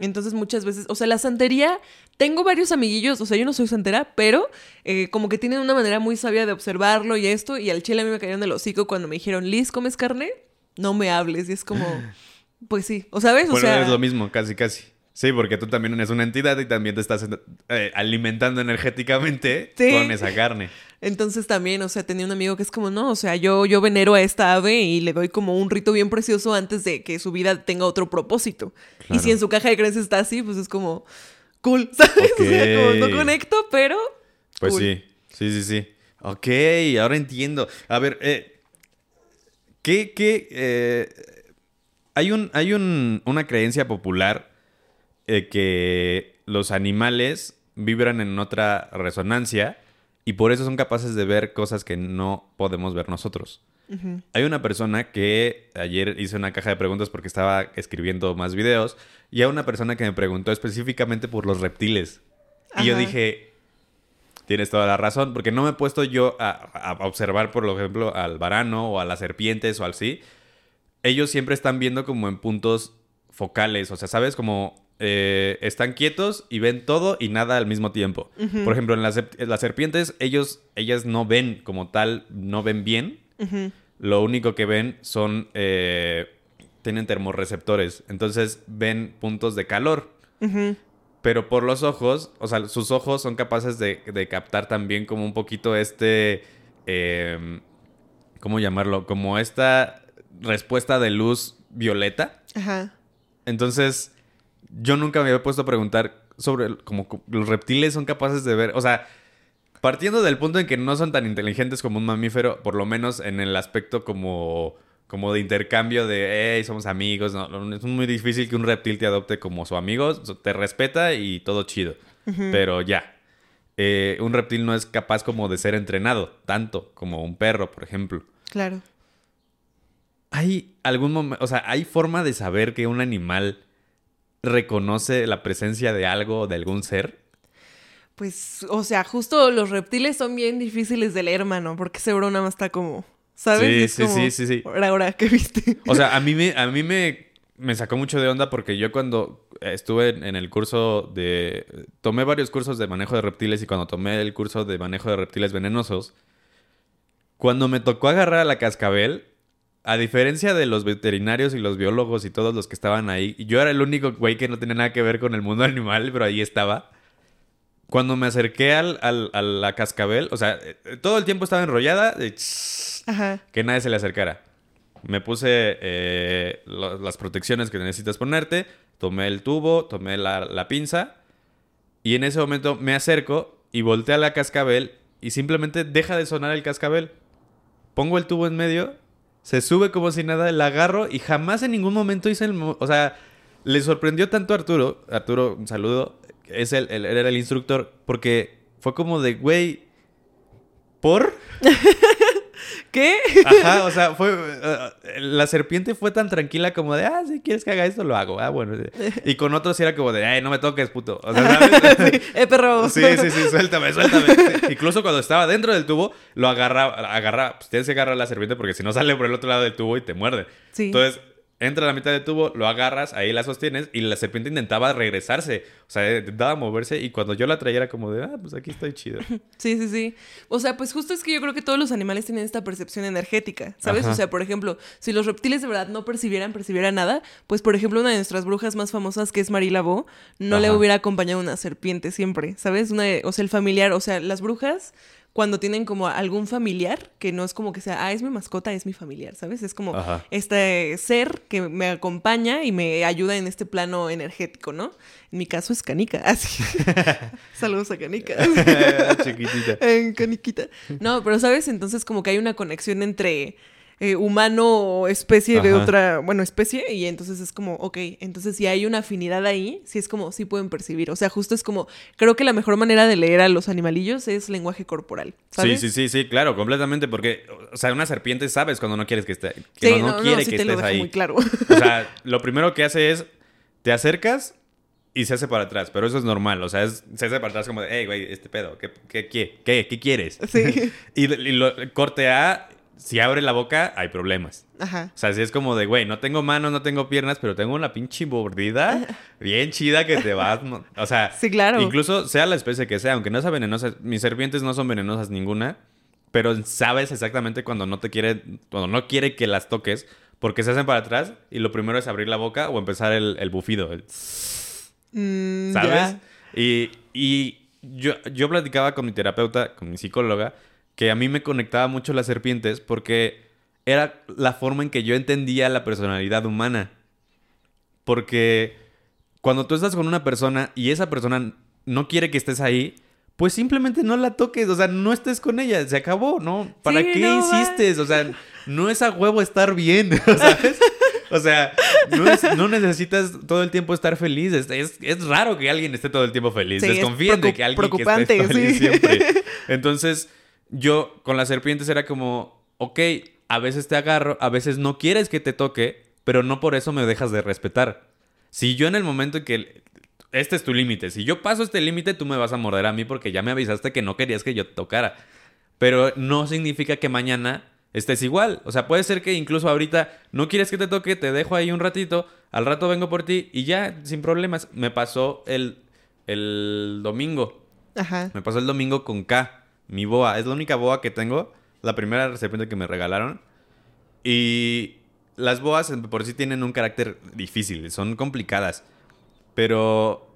Entonces muchas veces, o sea, la santería, tengo varios amiguillos, o sea, yo no soy santera, pero eh, como que tienen una manera muy sabia de observarlo y esto, y al chile a mí me cayeron del hocico cuando me dijeron, Liz, ¿comes carne? No me hables, y es como, (laughs) pues sí, o sabes, o Bueno, sea... es lo mismo, casi, casi. Sí, porque tú también eres una entidad y también te estás eh, alimentando energéticamente Sí. con esa carne. Entonces también, o sea, tenía un amigo que es como, no, o sea, yo, yo venero a esta ave y le doy como un rito bien precioso antes de que su vida tenga otro propósito. Y si en su caja de creencias está así, pues es como, cool, (laughs) ¿sabes? O sea, como no conecto, pero. Pues cool. sí, sí, sí, sí. Ok, ahora entiendo. A ver, eh, ¿qué, qué, eh, hay un, hay un, una creencia popular eh, que los animales vibran en otra resonancia y por eso son capaces de ver cosas que no podemos ver nosotros. Hay una persona que ayer hice una caja de preguntas porque estaba escribiendo más videos y hay una persona que me preguntó específicamente por los reptiles. Y yo dije, tienes toda la razón, porque no me he puesto yo a, a observar, por ejemplo, al varano o a las serpientes o al sí. Ellos siempre están viendo como en puntos focales, o sea, ¿sabes? Como eh, están quietos y ven todo y nada al mismo tiempo. Por ejemplo, en las, en las serpientes, ellos, ellas no ven como tal, no ven bien. Lo único que ven son, eh, tienen termorreceptores, entonces ven puntos de calor. Pero por los ojos, o sea, sus ojos son capaces de, de captar también como un poquito este, eh, ¿cómo llamarlo? Como esta respuesta de luz violeta. Ajá. Entonces, yo nunca me había puesto a preguntar sobre co- los reptiles son capaces de ver, o sea, partiendo del punto en que no son tan inteligentes como un mamífero, por lo menos en el aspecto como, como de intercambio de, hey, somos amigos, no, es muy difícil que un reptil te adopte como su amigo, te respeta y todo chido, pero ya. Eh, un reptil no es capaz como de ser entrenado, tanto como un perro, por ejemplo. Claro. ¿Hay algún momento, o sea, hay forma de saber que un animal reconoce la presencia de algo o de algún ser? Pues, o sea, justo los reptiles son bien difíciles de leer, mano, porque seguro nada más está como, ¿sabes? Sí, sí, como, sí, sí, sí. Ahora, ahora, ¿qué viste? O sea, (laughs) a mí me, a mí me, me sacó mucho de onda porque yo cuando estuve en en el curso de... Tomé varios cursos de manejo de reptiles y cuando tomé el curso de manejo de reptiles venenosos, cuando me tocó agarrar a la cascabel, a diferencia de los veterinarios y los biólogos y todos los que estaban ahí, yo era el único güey que no tenía nada que ver con el mundo (laughs) animal, pero ahí estaba. Cuando me acerqué al, al- a la cascabel, o sea, eh, todo el tiempo estaba enrollada, de Ajá. que nadie se le acercara. Me puse eh, lo- las protecciones que necesitas ponerte, tomé el tubo, tomé la, la pinza y en ese momento me acerco y volteé a la cascabel y simplemente deja de sonar el cascabel. Pongo el tubo en medio, se sube como si nada, la agarro y jamás en ningún momento hice el... O sea, le sorprendió tanto a Arturo, Arturo, un saludo, es el, el- era el instructor, porque fue como de, güey, ¿por? (laughs) ¿Qué? Ajá, o sea, fue. eh, la serpiente fue tan tranquila como de, ah, si quieres que haga esto, lo hago. Ah, bueno. sí. Y con otros sí era como de, ay, no me toques, puto. O sea, ¿sabes? (laughs) eh, perro. Sí, sí, sí, suéltame, suéltame. Incluso cuando estaba dentro del tubo, lo agarra, agarra, pues tienes que agarrar a la serpiente porque si no sale por el otro lado del tubo y te muerde. Sí. Entonces, entra a la mitad del tubo, lo agarras, ahí la sostienes y la serpiente intentaba regresarse. O sea, intentaba moverse y cuando yo la traía era como de, ah, pues aquí estoy chido. (laughs) Sí, sí, sí. O sea, pues justo es que yo creo que todos los animales tienen esta percepción energética, ¿sabes? Ajá. O sea, por ejemplo, si los reptiles de verdad no percibieran, percibieran nada, pues por ejemplo, una de nuestras brujas más famosas, que es Marie Laveau, no le hubiera acompañado una serpiente siempre, ¿sabes? Una, o sea, el familiar, o sea, las brujas cuando tienen como algún familiar, que no es como que sea, ah, es mi mascota, es mi familiar, ¿sabes? Es como Ajá. este ser que me acompaña y me ayuda en este plano energético, ¿no? En mi caso es Canica, (laughs) así. Saludos a Canica. (laughs) Chiquitita. En caniquita. No, pero sabes, entonces como que hay una conexión entre eh, humano o especie de otra, bueno, especie, y entonces es como, ok, entonces si hay una afinidad ahí, sí es como, sí pueden percibir. O sea, justo es como, creo que la mejor manera de leer a los animalillos es lenguaje corporal. ¿sabes? Sí, sí, sí, sí, claro, completamente, porque, o sea, una serpiente sabes cuando no quieres que esté, que Sí, no, no quiere sí que te lo estés dejo ahí. muy claro. O sea, lo primero que hace es, te acercas y se hace para atrás, pero eso es normal, o sea, es- se hace para atrás como de, hey, güey, este pedo, ¿qué, qué, qué, qué, qué quieres? Sí. (laughs) y, y lo, corte A, si abre la boca, hay problemas. Ajá. O sea, si es como de, güey, no tengo manos, no tengo piernas, pero tengo una pinche mordida (laughs) bien chida que te va... a O sea, Sí, claro. incluso sea la especie que sea, aunque no sea venenosa, mis serpientes no son venenosas ninguna, pero sabes exactamente cuando no te quiere, cuando no quiere que las toques, porque se hacen para atrás y lo primero es abrir la boca o empezar el, el bufido, el- Mm, ¿sabes? Y, y yo, yo platicaba con mi terapeuta, con mi psicóloga, que a mí me conectaba mucho las serpientes porque era la forma en que yo entendía la personalidad humana. Porque cuando tú estás con una persona y esa persona no quiere que estés ahí, pues simplemente no la toques, o sea, no estés con ella, se acabó, ¿no? ¿Para Sí, qué no, insistes? O sea, (laughs) no es a huevo estar bien, (laughs) ¿sabes? O sea, no, es- no necesitas todo el tiempo estar feliz. Es, es- es raro que alguien esté todo el tiempo feliz. Sí, es Desconfíen de que alguien que esté feliz sí. siempre. (laughs) Entonces, yo con las serpientes era como, ok, a veces te agarro, a veces no quieres que te toque, pero no por eso me dejas de respetar. Si yo en el momento en que este es tu límite, si yo paso este límite, tú me vas a morder a mí porque ya me avisaste que no querías que yo te tocara. Pero no significa que mañana estés igual. O sea, puede ser que incluso ahorita no quieres que te toque, te dejo ahí un ratito, al rato vengo por ti y ya, sin problemas. Me pasó el, el domingo. Ajá. Me pasó el domingo con K, mi boa. Es la única boa que tengo. La primera serpiente que me regalaron. Y las boas en- por sí tienen un carácter difícil, son complicadas. Pero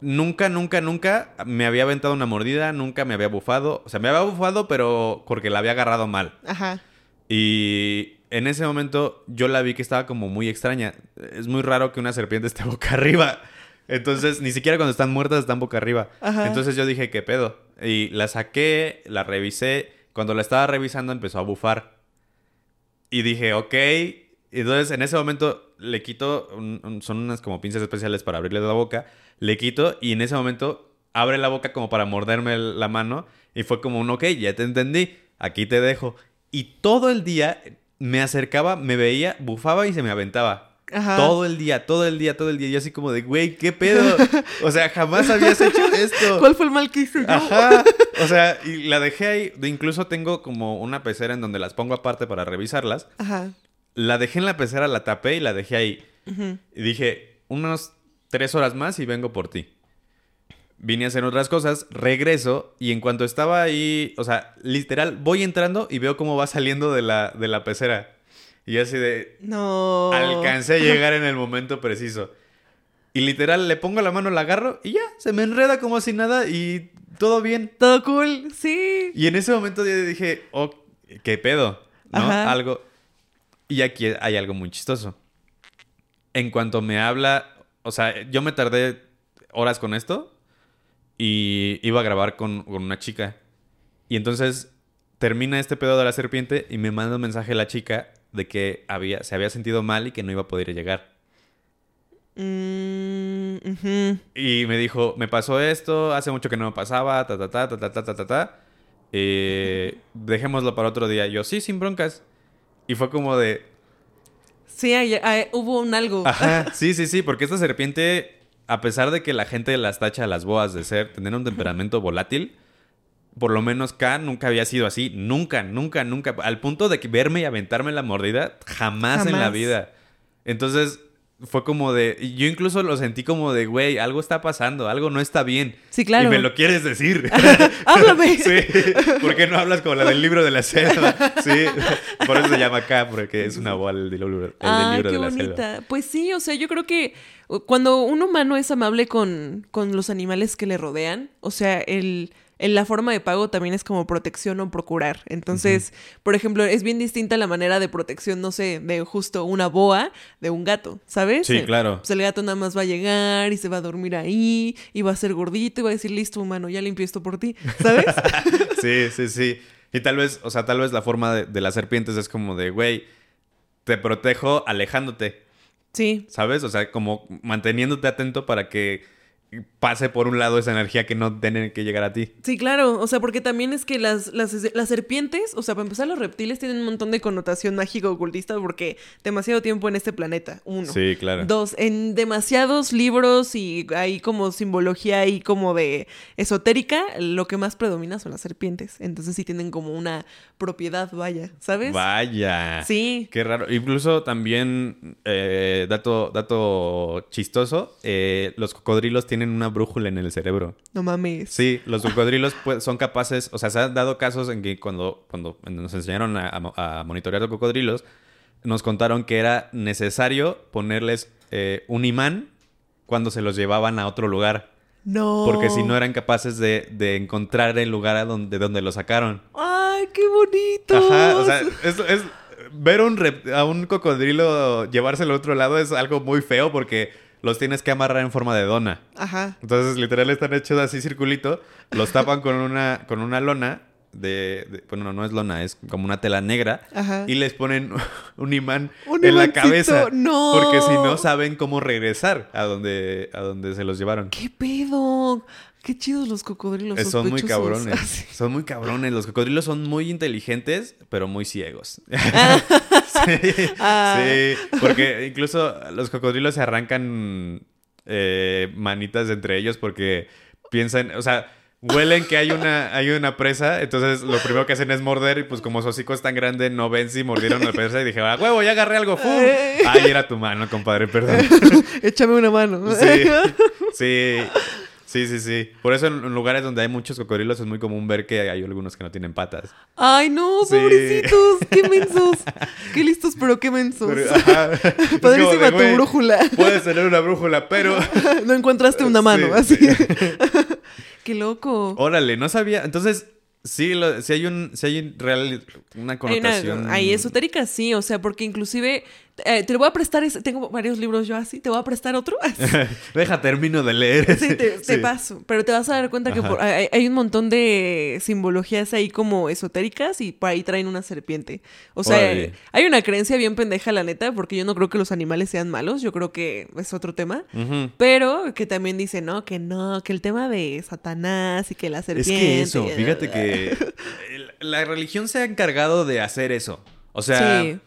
nunca, nunca, nunca me había aventado una mordida, nunca me había bufado. O sea, me había bufado, pero porque la había agarrado mal. Ajá. Y en ese momento yo la vi que estaba como muy extraña. Es muy raro que una serpiente esté (laughs) boca arriba. Entonces, ni siquiera cuando están muertas están boca arriba. Ajá. Entonces yo dije, ¿qué pedo? Y la saqué, la revisé. Cuando la estaba revisando empezó a bufar. Y dije, ok. Y Entonces en ese momento le quito, un- un- son unas como pinzas especiales para abrirle la boca. Le quito y en ese momento abre la boca como para morderme la mano. Y fue como un, ok, ya te entendí, aquí te dejo. Y todo el día me acercaba, me veía, bufaba y se me aventaba. Ajá. Todo el día, todo el día, todo el día. Yo así como de, güey, ¿qué pedo? (laughs) O sea, jamás habías hecho esto. ¿Cuál fue el mal que hice yo? Ajá. O sea, y la dejé ahí. Incluso tengo como una pecera en donde las pongo aparte para revisarlas. Ajá. La dejé en la pecera, la tapé y la dejé ahí. Y dije, unas tres horas más y vengo por ti. Vine a hacer otras cosas, regreso y en cuanto estaba ahí, o sea, literal, voy entrando y veo cómo va saliendo de la, de la pecera. Y así de, No. alcancé a llegar en el momento preciso. Y literal, le pongo la mano, la agarro y ya, se me enreda como si nada y todo bien. Todo cool. Sí. Y en ese momento yo dije, oh, ¿qué pedo? ¿No? Ajá. Algo. Y aquí hay algo muy chistoso. En cuanto me habla, o sea, yo me tardé horas con esto y iba a grabar con, con una chica. Y entonces termina este pedo de la serpiente y me manda un mensaje la chica de que había, se había sentido mal y que no iba a poder llegar. Mm. Y me dijo, me pasó esto, hace mucho que no me pasaba, ta, ta, ta, ta, ta, ta, ta, ta, ta. Eh, dejémoslo para otro día. Yo, sí, sin broncas. Y fue como de, Sí, hay- hay- hubo un algo. ajá, (laughs) sí, sí, sí, porque esta serpiente, a pesar de que la gente las tacha a las boas de ser, tener un temperamento volátil, por lo menos K nunca había sido así. Nunca, nunca, nunca. Al punto de que verme y aventarme la mordida, jamás, en la vida. Entonces, fue como de. Yo incluso lo sentí como de, güey, algo está pasando, algo no está bien. Sí, claro. Y me lo quieres decir. (laughs) (laughs) Háblame. sí. ¿Por qué no hablas como la del libro de la selva? Sí. Por eso se llama K, porque es una boa el del libro, el del Ay, libro qué de la selva. bonita. Pues sí, o sea, yo creo que uh, cuando un humano es amable con, con los animales que le rodean, o sea, el, el- la forma de pago también es como protección o procurar. Entonces, por ejemplo, es bien distinta la manera de protección, no sé, de justo una boa de un gato, ¿sabes? Sí, claro. Pues el gato nada más va a llegar y se va a dormir ahí y va a ser gordito y va a decir, listo, humano, ya limpié esto por ti, ¿sabes? (laughs) Sí, sí, sí. Y tal vez, o sea, tal vez la forma de, de las serpientes es como de, güey, te protejo alejándote, sí. ¿sabes? O sea, como manteniéndote atento para que pase por un lado esa energía que no tiene que llegar a ti. Sí, claro. O sea, porque también es que las, las, las serpientes, o sea, para empezar, los reptiles tienen un montón de connotación mágica ocultista porque demasiado tiempo en este planeta. Uno. Sí, claro. Dos, en demasiados libros y hay como simbología ahí como de esotérica, lo que más predomina son las serpientes. Entonces sí tienen como una propiedad, vaya, ¿sabes? Vaya. Sí. Qué raro. Incluso también, eh, dato, dato chistoso, eh, los cocodrilos tienen una brújula en el cerebro. No mames. Sí, los cocodrilos pues, son capaces, o sea, se han dado casos en que cuando, cuando nos enseñaron a, a- a monitorear los cocodrilos, nos contaron que era necesario ponerles eh, un imán cuando se los llevaban a otro lugar, No. porque si no eran capaces de, de encontrar el lugar a donde, de donde lo sacaron. ¡Ay, qué bonito! Ajá, o sea, es, es- ver un a un cocodrilo llevárselo a otro lado es algo muy feo porque los tienes que amarrar en forma de dona. Ajá. Entonces, literal, están hechos así circulito, los tapan con una, con una lona de, de- Bueno, no, no es lona, es como una tela negra. Ajá. Y les ponen (laughs) un imán Un en la cabeza. no. Porque si no, saben cómo regresar a donde, a donde se los llevaron. ¿Qué pedo? Qué chidos los cocodrilos. Eh, son muy cabrones. (laughs) Así. Son muy cabrones. Los cocodrilos son muy inteligentes, pero muy ciegos. (laughs) (laughs) sí, Ah. sí, porque incluso los cocodrilos se arrancan eh, manitas entre ellos porque piensan, o sea, huelen que hay una, hay una presa, entonces lo primero que hacen es morder y pues como su hocico es tan grande no ven si mordieron la presa y dije, ah, huevo, ya agarré algo. ¡fum! Eh. Ay, era tu mano, compadre, perdón. (laughs) Échame una mano. Sí, sí, sí, sí, sí. Por eso en lugares donde hay muchos cocodrilos es muy común ver que hay algunos que no tienen patas. Ay, no, Sí. pobrecitos. Qué mensos. (laughs) Qué listos, pero qué mensos. Pero, (laughs) Padrísima de, tu brújula. Puedes tener una brújula, pero... (laughs) No encontraste una mano, Sí, así. sí. Qué loco. Órale, no sabía. Entonces, sí, lo- sí hay un, sí hay real una Hay una- connotación. Ahí esotérica, sí, o sea, porque inclusive eh, te lo voy a prestar, ese- tengo varios libros yo así, te voy a prestar otro. (laughs) Deja, termino de leer. Sí, te, te Sí. paso. Pero te vas a dar cuenta que por- hay, hay un montón de simbologías ahí como esotéricas y por ahí traen una serpiente. O sea, hay una creencia bien pendeja, la neta, porque yo no creo que los animales sean malos, yo creo que es otro tema. Pero que también dice, no, que no, que el tema de Satanás y que la Es serpiente. que eso, fíjate que la religión se ha encargado de hacer eso. O sea, Sí.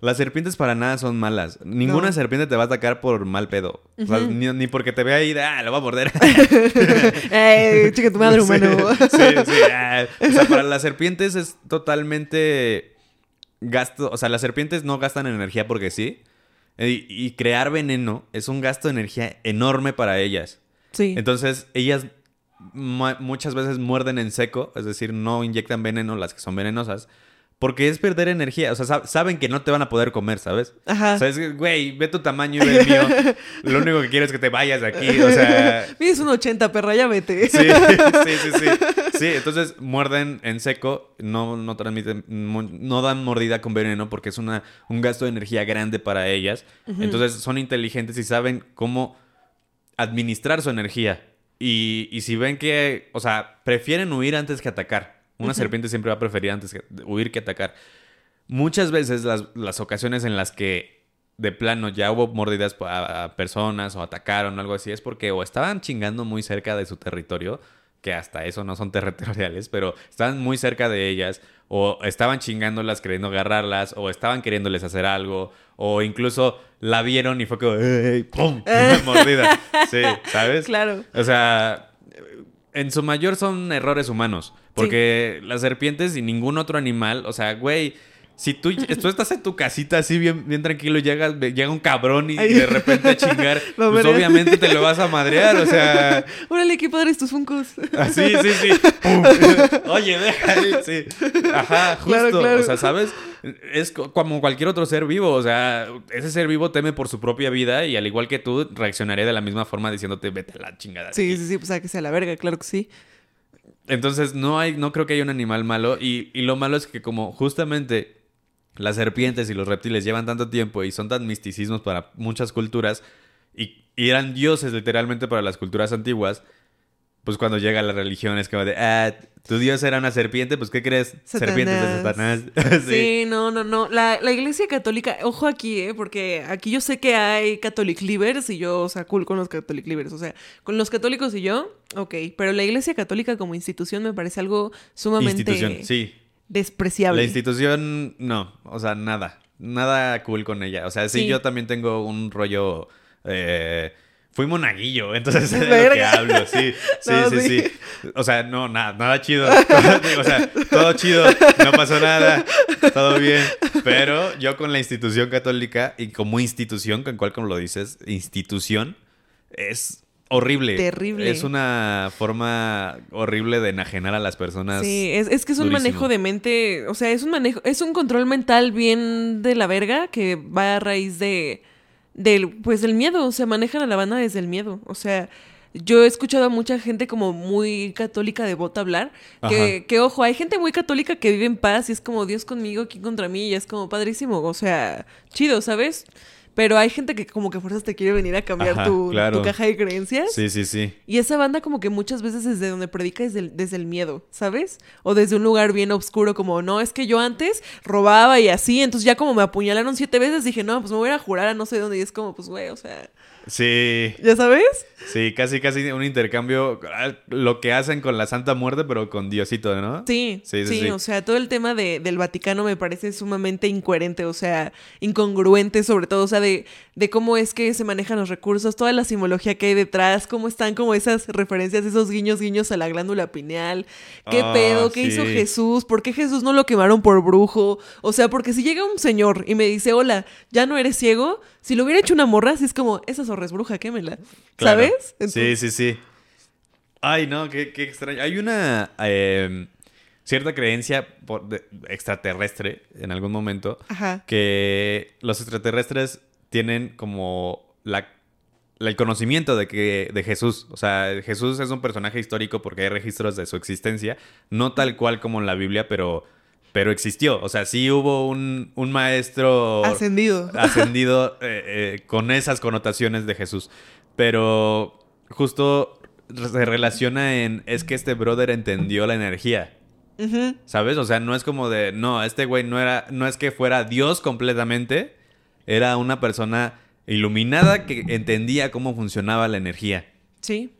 Las serpientes para nada son malas. Ninguna No. serpiente te va a atacar por mal pedo. O sea, ni, ni porque te vea ahí de, ah, lo va a morder. (laughs) ¡Ey, chica tu madre, humano! Sí, sí. ah. O sea, para las serpientes es totalmente gasto. O sea, las serpientes no gastan energía porque sí. Y, y crear veneno es un gasto de energía enorme para ellas. Sí. Entonces, ellas mu- muchas veces muerden en seco, es decir, no inyectan veneno las que son venenosas. Porque es perder energía. O sea, sab- saben que no te van a poder comer, ¿sabes? Ajá. O sea, es güey, ve tu tamaño y ve el mío. Lo único que quiero es que te vayas de aquí. O sea, (laughs) Mides un 80, perra, ya vete. Sí, sí, sí, sí. Sí, entonces muerden en seco, no, no transmiten, no dan mordida con veneno porque es una, un gasto de energía grande para ellas. Entonces son inteligentes y saben cómo administrar su energía. Y, y si ven que, o sea, prefieren huir antes que atacar. Una serpiente siempre va a preferir antes que, huir que atacar. Muchas veces las, las ocasiones en las que de plano ya hubo mordidas a, a personas o atacaron o algo así es porque o estaban chingando muy cerca de su territorio, que hasta eso no son (laughs) territoriales, pero estaban muy cerca de ellas, o estaban chingándolas queriendo agarrarlas, o estaban queriéndoles hacer algo, o incluso la vieron y fue como, ¡Ey! ¡pum! (laughs) Una mordida. Sí, ¿sabes? Claro. O sea, en su mayor son errores humanos. Porque las serpientes y ningún otro animal, o sea, güey, si tú, (laughs) tú estás en tu casita así bien, bien tranquilo y llega, llega un cabrón y Ay. de repente a chingar, (laughs) pues obviamente te lo vas a madrear, o sea, (laughs) Órale, qué padres tus funcos. así, sí, sí. Pum. Oye, deja, sí. Ajá, justo, Claro, claro. o sea, ¿sabes? Es co- como cualquier otro ser vivo, o sea, ese ser vivo teme por su propia vida y al igual que tú, reaccionaría de la misma forma diciéndote, vete a la chingada. Sí, aquí". sí, sí, pues a que sea la verga, claro que sí. Entonces, no hay, no creo que haya un animal malo. Y, y lo malo es que como justamente las serpientes y los reptiles llevan tanto tiempo y son tan misticismos para muchas culturas, y, y eran dioses literalmente para las culturas antiguas, pues cuando llega la religión es como de, ah, tu dios era una serpiente, pues ¿qué crees? Serpientes de Satanás. (laughs) Sí, no, no, no. La, la iglesia católica, ojo aquí, ¿eh? Porque aquí yo sé que hay catholic livers y yo, o sea, cool con los catholic livers. O sea, con los católicos y yo, ok. Pero la iglesia católica como institución me parece algo sumamente Institución, sí. despreciable. La institución, no, o sea, nada, nada cool con ella. O sea, sí, Sí. yo también tengo un rollo... eh, fui monaguillo, entonces (laughs) de lo que hablo, sí, (laughs) sí, No, sí, sí. sí. O sea, no, nada, nada chido. (laughs) o sea, todo chido, no pasó nada, todo bien. Pero yo con la institución católica y como institución, con cual como lo dices, institución, es horrible. Terrible. Es una forma horrible de enajenar a las personas. Sí, es, es que es un durísimo. manejo de mente, o sea, es un manejo, es un control mental bien de la verga que va a raíz de, del, pues del miedo, o sea, manejan a la banda desde el miedo, o sea, yo he escuchado a mucha gente como muy católica devota hablar, que, que ojo, hay gente muy católica que vive en paz y es como Dios conmigo, ¿quién contra mí? Y es como padrísimo, o sea, chido, ¿sabes? Pero hay gente que como que fuerzas te quiere venir a cambiar Ajá, tu, claro. tu caja de creencias. Sí, sí, sí. Y esa banda como que muchas veces desde donde predica es del- desde el miedo, ¿sabes? O desde un lugar bien oscuro como, no, es que yo antes robaba y así, entonces ya como me apuñalaron siete veces dije, no, pues me voy a ir a jurar a no sé dónde y es como, pues güey, o sea, Sí, ¿ya sabes? sí, casi, casi un intercambio, ah, lo que hacen con la Santa Muerte, pero con Diosito, ¿no? Sí, Sí, sí, sí, sí. o sea, todo el tema de- del Vaticano me parece sumamente incoherente, o sea, incongruente sobre todo, o sea, de, de cómo es que se manejan los recursos, toda la simbología que hay detrás, cómo están como esas referencias, esos guiños, guiños a la glándula pineal, qué Ah, pedo, qué sí. hizo Jesús, por qué Jesús no lo quemaron por brujo, o sea, porque si llega un señor y me dice, hola, ya no eres ciego, si lo hubiera hecho una morra, sí es como, esa zorra es bruja, quémela, Claro. ¿sabes? Sí, sí, sí. Ay, no, qué, qué extraño. Hay una eh, cierta creencia por- de- extraterrestre en algún momento Ajá. que los extraterrestres tienen como la- el conocimiento de que de Jesús. O sea, Jesús es un personaje histórico porque hay registros de su existencia, no tal cual como en la Biblia, pero, pero existió. O sea, sí hubo un, un maestro Ascendido. ascendido (laughs) eh, eh, con esas connotaciones de Jesús. Pero justo se relaciona en es que este brother entendió la energía. ¿Sabes? O sea, no es como de, no, este güey no era, no es que fuera Dios completamente, era una persona iluminada que entendía cómo funcionaba la energía. Sí.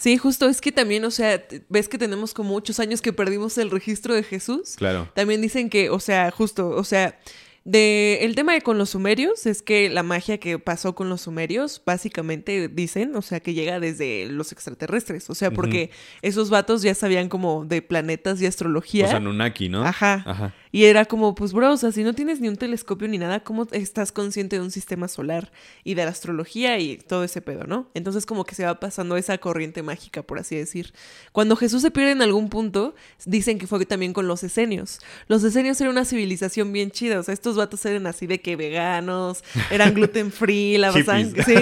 Sí, justo es que también, o sea, ves que tenemos como muchos años que perdimos el registro de Jesús. Claro. También dicen que, o sea, justo, o sea, de el tema de con los sumerios es que la magia que pasó con los sumerios, básicamente dicen, o sea, que llega desde los extraterrestres, o sea, porque esos vatos ya sabían como de planetas y astrología. O sea, Nunaki, ¿no? Ajá. Ajá. Y era como, pues, bro, o sea, si no tienes ni un telescopio ni nada, ¿cómo estás consciente de un sistema solar y de la astrología y todo ese pedo, no? Entonces, como que se va pasando esa corriente mágica, por así decir. Cuando Jesús se pierde en algún punto, dicen que fue también con los esenios. Los esenios eran una civilización bien chida, o sea, estos vatos eran así de que veganos, eran gluten free, la (laughs) Hippies. Sí,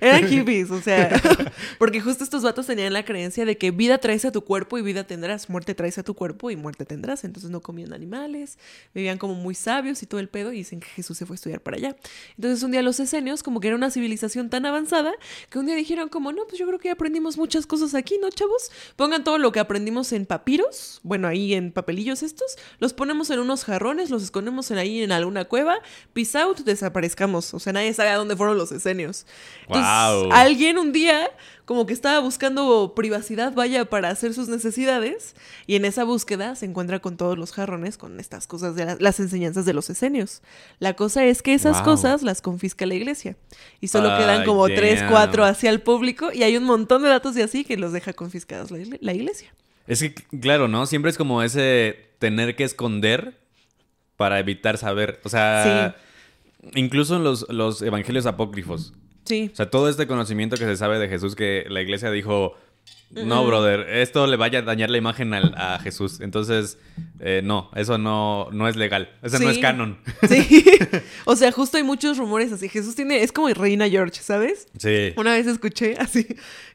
eran hippies, o sea, (laughs) porque justo estos vatos tenían la creencia de que vida traes a tu cuerpo y vida tendrás, muerte traes a tu cuerpo y muerte tendrás. Entonces no comían animales, vivían como muy sabios y todo el pedo y dicen que Jesús se fue a estudiar para allá. Entonces un día los esenios, como que era una civilización tan avanzada, que un día dijeron como, no, pues yo creo que ya aprendimos muchas cosas aquí, ¿no, chavos? Pongan todo lo que aprendimos en papiros, bueno, ahí en papelillos estos, los ponemos en unos jarrones, los escondemos en ahí en alguna cueva, peace out, desaparezcamos. O sea, nadie sabe a dónde fueron los esenios. Entonces, alguien un día como que estaba buscando privacidad, vaya, para hacer sus necesidades, y en esa búsqueda se encuentra con todos los jarrones, con estas cosas de la- las enseñanzas de los esenios. La cosa es que esas Wow. cosas las confisca la iglesia, y solo quedan como tres, cuatro hacia el público, y hay un montón de datos de así que los deja confiscados la iglesia. Es que, claro, ¿no? Siempre es como ese tener que esconder para evitar saber. O sea, incluso en los, los evangelios apócrifos. Sí. O sea, todo este conocimiento que se sabe de Jesús que la iglesia dijo, no, brother, esto le vaya a dañar la imagen al- a, Jesús. Entonces, eh, no, eso no, no es legal. Eso no es canon. (laughs) Sí. (laughs) o sea, justo hay muchos rumores así. Jesús tiene, es como Reina George, ¿sabes? Sí. Una vez escuché (laughs) así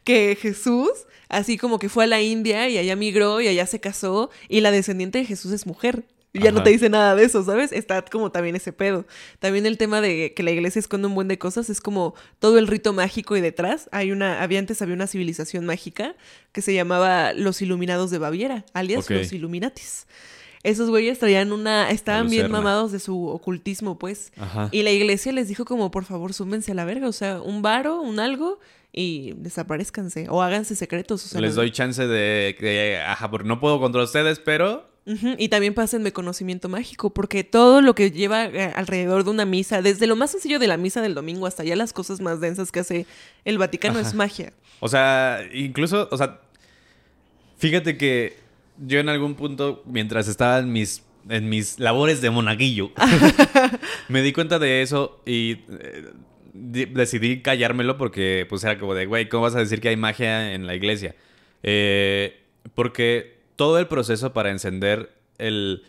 que Jesús, así como que fue a la India y allá migró y allá se casó y la descendiente de Jesús es mujer. Y ya no te dice nada de eso, ¿sabes? Está como también ese pedo. También el tema de que la iglesia esconde un buen de cosas es como todo el rito mágico y detrás. Hay una, había antes había una civilización mágica que se llamaba los Iluminados de Baviera, alias los Illuminatis. Esos güeyes traían una, estaban bien mamados de su ocultismo, pues. Ajá. Y la iglesia les dijo como, por favor, súmense a la verga, o sea, un varo, un algo, y desaparezcanse, o háganse secretos. O sea, Les doy chance de que, ajá, porque no puedo contra ustedes, pero Ujú, Y también pásenme conocimiento mágico, porque todo lo que lleva eh, alrededor de una misa, desde lo más sencillo de la misa del domingo hasta ya las cosas más densas que hace el Vaticano es magia. O sea, incluso, o sea, fíjate que yo en algún punto, mientras estaba en mis, en mis labores de monaguillo, (laughs) me di cuenta de eso y eh, decidí callármelo porque pues era como de, güey, ¿cómo vas a decir que hay magia en la iglesia? Eh, porque todo el proceso para encender el,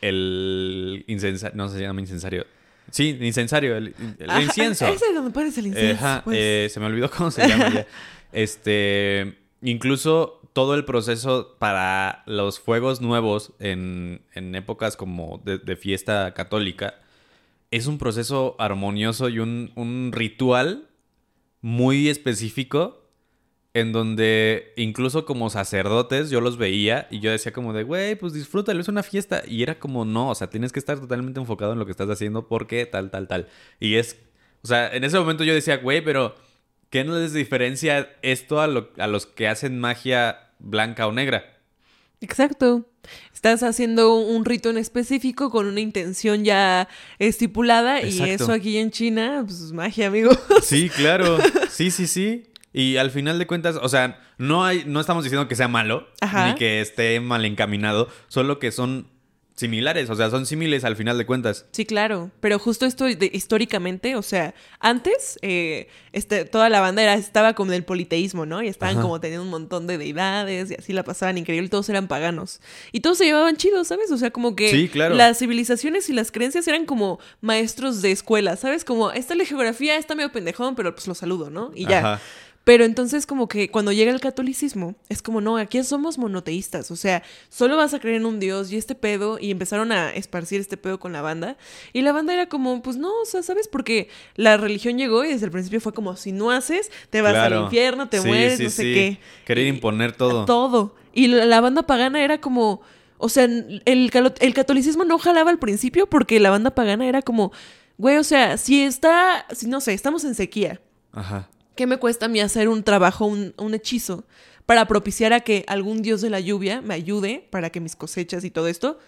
el incensario, no se llama incensario. Sí, incensario, el, el Ajá, incienso. Ese es donde pones el incienso. Ajá, pues. eh, se me olvidó cómo se llama ya. (laughs) Este, incluso todo el proceso para los fuegos nuevos en, en épocas como de, de fiesta católica es un proceso armonioso y un, un ritual muy específico en donde incluso como sacerdotes yo los veía y yo decía como de, güey, pues disfrútalo, es una fiesta. Y era como, no, o sea, tienes que estar totalmente enfocado en lo que estás haciendo porque tal, tal, tal. Y es, o sea, en ese momento yo decía, güey, pero ¿qué no les diferencia esto a, lo- a los que hacen magia blanca o negra? Exacto. Estás haciendo un rito en específico con una intención ya estipulada y eso aquí en China, pues es magia, amigo. Sí, claro. (laughs) Sí, sí, sí. Y al final de cuentas, o sea, no hay, no estamos diciendo que sea malo, Ajá. ni que esté mal encaminado, solo que son similares, o sea, son similares al final de cuentas. Sí, claro, pero justo esto de- históricamente, o sea, antes eh, este, toda la banda era, estaba como del politeísmo, ¿no? Y estaban Ajá. como teniendo un montón de deidades y así la pasaban increíble, todos eran paganos. Y todos se llevaban chidos, ¿sabes? O sea, como que Sí, claro. las civilizaciones y las creencias eran como maestros de escuela, ¿sabes? Como, esta es la geografía, está medio pendejón, pero pues lo saludo, ¿no? Y ya. Ajá. Pero entonces como que cuando llega el catolicismo, es como, no, aquí somos monoteístas, o sea, solo vas a creer en un dios y este pedo, y empezaron a esparcir este pedo con la banda, y la banda era como, pues no, o sea, ¿sabes? Porque la religión llegó y desde el principio fue como, si no haces, te vas Claro. al infierno, te Sí, mueres, sí, no sé sí. qué. Querer imponer todo. Todo. Y la, la banda pagana era como, o sea, el, el catolicismo no jalaba al principio porque la banda pagana era como, güey, o sea, si está, si no sé, estamos en sequía. Ajá. ¿Qué me cuesta a mí hacer un trabajo, un, un hechizo, para propiciar a que algún dios de la lluvia me ayude para que mis cosechas y todo esto?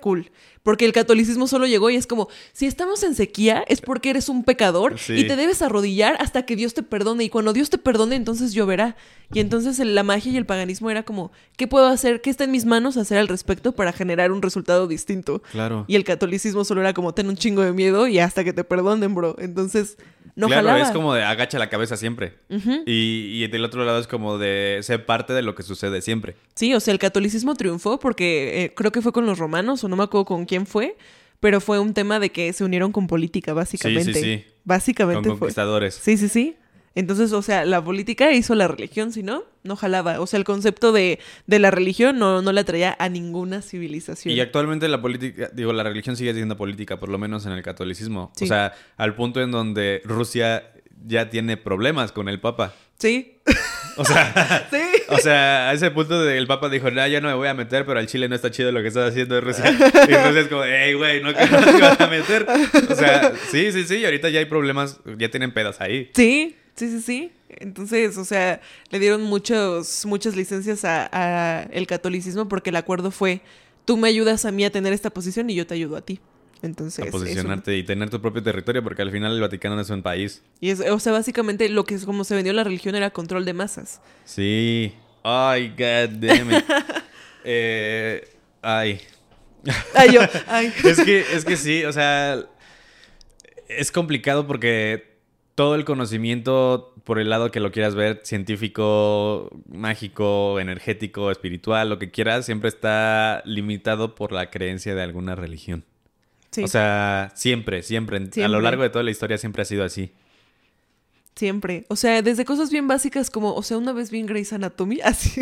Cool. Porque el catolicismo solo llegó y es como, si estamos en sequía es porque eres un pecador Sí. y te debes arrodillar hasta que Dios te perdone. Y cuando Dios te perdone, entonces lloverá. Y entonces la magia y el paganismo era como, ¿qué puedo hacer? ¿Qué está en mis manos hacer al respecto para generar un resultado distinto? Claro. Y el catolicismo solo era como, ten un chingo de miedo y hasta que te perdonen, bro. Entonces, no claro, jalaba. es como de agacha la cabeza siempre. y, y del otro lado es como de ser parte de lo que sucede siempre. Sí, o sea, el catolicismo triunfó porque eh, creo que fue con los romanos, o no me acuerdo con quién fue, pero fue un tema de que se unieron con política, básicamente. Sí, sí, sí. Básicamente Con fue. conquistadores. Sí, sí, sí. Entonces, o sea, la política hizo la religión, si no, no jalaba. O sea, el concepto de, de la religión no, no la traía a ninguna civilización. Y actualmente la política, digo, la religión sigue siendo política, por lo menos en el catolicismo. Sí. O sea, al punto en donde Rusia ya tiene problemas con el Papa. Sí, O sea, (laughs) sí. o sea, a ese punto de- el Papa dijo, no, ya no me voy a meter, pero al Chile no está chido lo que estás haciendo Rusia. Y Rusia es como, hey, güey, no, que no te vas a meter. O sea, sí, sí, sí, y ahorita ya hay problemas, ya tienen pedas ahí. Sí, sí, sí, sí. Entonces, o sea, le dieron muchos, muchas licencias a, a el catolicismo porque el acuerdo fue, tú me ayudas a mí a tener esta posición y yo te ayudo a ti. Entonces, A posicionarte y tener tu propio territorio, porque al final el Vaticano no es un país. y es, o sea, básicamente lo que es como se vendió la religión era control de masas. Sí. Ay, god damn it. (laughs) Eh, ay. Ay, yo, (laughs) ay. Es que, es que sí, o sea, es complicado porque todo el conocimiento, por el lado que lo quieras ver, científico, mágico, energético, espiritual, lo que quieras, siempre está limitado por la creencia de alguna religión. Sí, O sea, siempre, siempre, A lo largo de toda la historia siempre ha sido así. siempre. O sea, desde cosas bien básicas como, o sea, una vez vi en Grey's Anatomy, (laughs) así.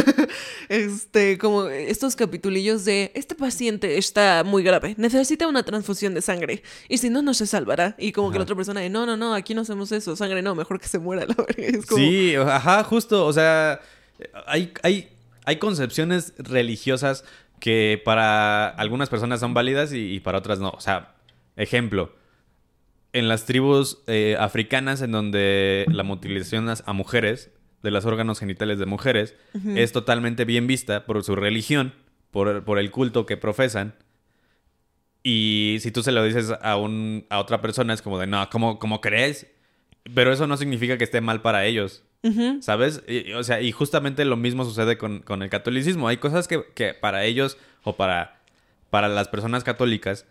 (laughs) este, como estos capitulillos de, este paciente está muy grave, necesita una transfusión de sangre, y si no, no se salvará. Y como que la otra persona de, no, no, no, aquí no hacemos eso, sangre no, mejor que se muera, (laughs) la. Es como, Sí, ajá, justo. O sea, hay, hay, hay concepciones religiosas que para algunas personas son válidas y, y para otras no. O sea, ejemplo, en las tribus eh, africanas en donde la mutilación a a mujeres, de los órganos genitales de mujeres, es totalmente bien vista por su religión, por, por el culto que profesan. Y si tú se lo dices a, un, a otra persona, es como de, no, ¿cómo, cómo crees? Pero eso no significa que esté mal para ellos. ¿Sabes? Y- o sea, y justamente lo mismo sucede con, con el catolicismo. Hay cosas que, que para ellos o para, para las personas católicas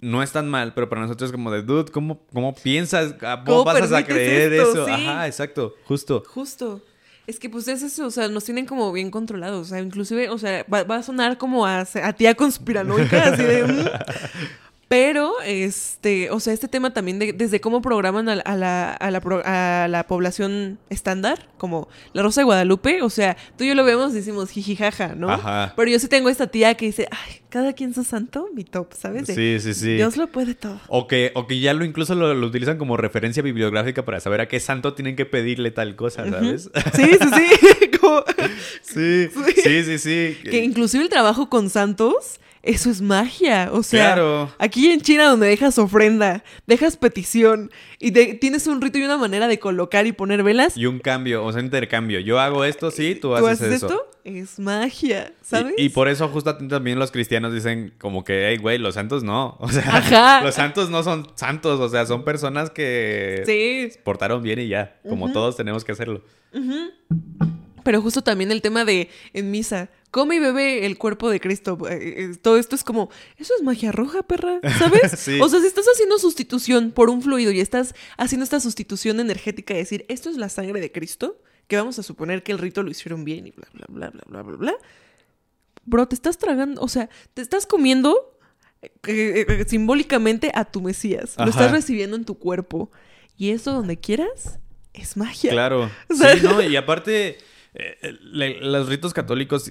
no están mal, pero para nosotros es como de, dude, ¿cómo, cómo piensas? ¿Cómo, ¿Cómo vas a creer esto? eso? Sí. Ajá, exacto, justo. Justo. Es que pues es eso, o sea, nos tienen como bien controlados, o sea, inclusive, o sea, va, va a sonar como a, a tía conspiranoica, así de... mm. (laughs) Pero, este, o sea, este tema también de, desde cómo programan a, la- a la, a, la, pro- a la población estándar, como la Rosa de Guadalupe, o sea, tú y yo lo vemos y decimos jijijaja, ¿no? Ajá. Pero yo sí tengo esta tía que dice, ay, cada quien su santo, mi top, ¿sabes? De, Sí, sí, sí. Dios lo puede todo. O que, o que ya lo incluso lo, lo utilizan como referencia bibliográfica para saber a qué santo tienen que pedirle tal cosa, ¿sabes? Sí, sí, sí. (laughs) como- (laughs) sí, (laughs) sí, sí, sí. que inclusive el trabajo con santos, eso es magia. O sea, Claro. aquí en China donde dejas ofrenda, dejas petición y de- tienes un rito y una manera de colocar y poner velas, Y un cambio, o sea, intercambio. Yo hago esto, sí, tú, tú haces, haces eso. esto, es magia, ¿sabes? Y, y por eso justo también los cristianos dicen como que, hey, güey, los santos no. (laughs) O sea, Ajá. los santos no son santos, o sea, son personas que Sí, portaron bien y ya, como todos tenemos que hacerlo. pero justo también el tema de en misa, come y bebe el cuerpo de Cristo. eh, eh, todo esto es como, eso es magia roja, perra, ¿sabes? (laughs) Sí. O sea, si estás haciendo sustitución por un fluido y estás haciendo esta sustitución energética de decir, esto es la sangre de Cristo, que vamos a suponer que el rito lo hicieron bien y bla, bla, bla, bla, bla, bla, bla. Bro, te estás tragando, o sea, te estás comiendo eh, eh, eh, simbólicamente a tu Mesías. Lo estás recibiendo en tu cuerpo. Y eso donde quieras es magia. Claro. (laughs) O sea- Sí, no, y aparte, eh, le- los ritos católicos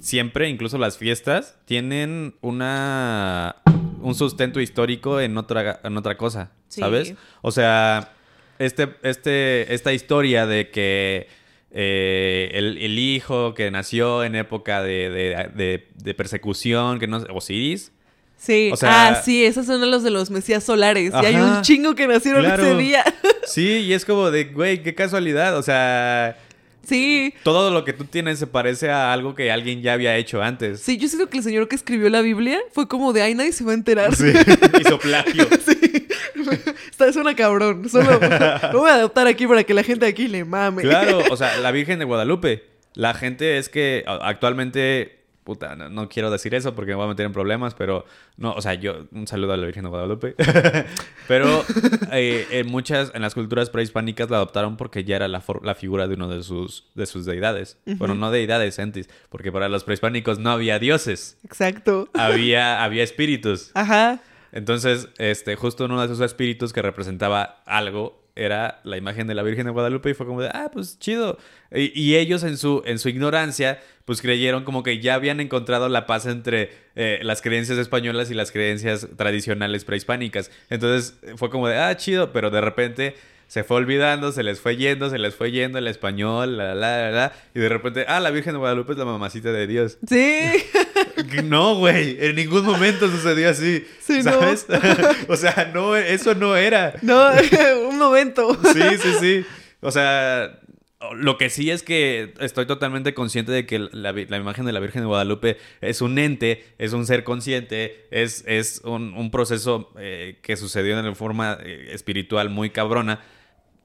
siempre, incluso las fiestas, tienen una un sustento histórico en otra, en otra cosa, Sí. ¿sabes? O sea, este, este, esta historia de que eh, el, el hijo que nació en época de, de- de- de persecución, que no Osiris, Sí, O sea- ah, sí, esos son los de los Mesías solares. Y hay un chingo que nacieron Claro. ese día. (laughs) Sí, y es como de, güey, qué casualidad. O sea, sí, todo lo que tú tienes se parece a algo que alguien ya había hecho antes. sí, yo siento que el señor que escribió la Biblia fue como de, ay, nadie se va a enterar. Sí, (laughs) hizo plagio. (laughs) Sí. Está, suena cabrón. Solo lo voy a adoptar aquí para que la gente aquí le mame. Claro, (laughs) o sea, la Virgen de Guadalupe. La gente es que actualmente, puta, no, no quiero decir eso porque me voy a meter en problemas, pero no, o sea, yo, un saludo a la Virgen de Guadalupe. (laughs) pero (laughs) eh, en muchas, en las culturas prehispánicas la adoptaron porque ya era la, for- la figura de uno de sus, de sus deidades. Bueno, no deidades, entis, porque para los prehispánicos no había dioses, Exacto. había, había espíritus. Ajá. Entonces, este, justo uno de esos espíritus que representaba algo era la imagen de la Virgen de Guadalupe y fue como de, ah, pues chido. Y, y ellos en su, en su ignorancia, pues creyeron como que ya habían encontrado la paz entre eh, las creencias españolas y las creencias tradicionales prehispánicas. Entonces fue como de, ah, chido, pero de repente se fue olvidando, se les fue yendo, se les fue yendo el español, la, la, la, la, y de repente, ah, la Virgen de Guadalupe es la mamacita de Dios. Sí. (laughs) No, güey, en ningún momento sucedió así. Sí, no. ¿Sabes? (laughs) o sea, no, eso no era. No, (laughs) un momento. Sí, sí, sí. O sea, lo que sí es que estoy totalmente consciente de que la, imagen de la Virgen de Guadalupe es un ente, es un ser consciente, es, es un, un proceso eh, que sucedió de forma eh, espiritual muy cabrona.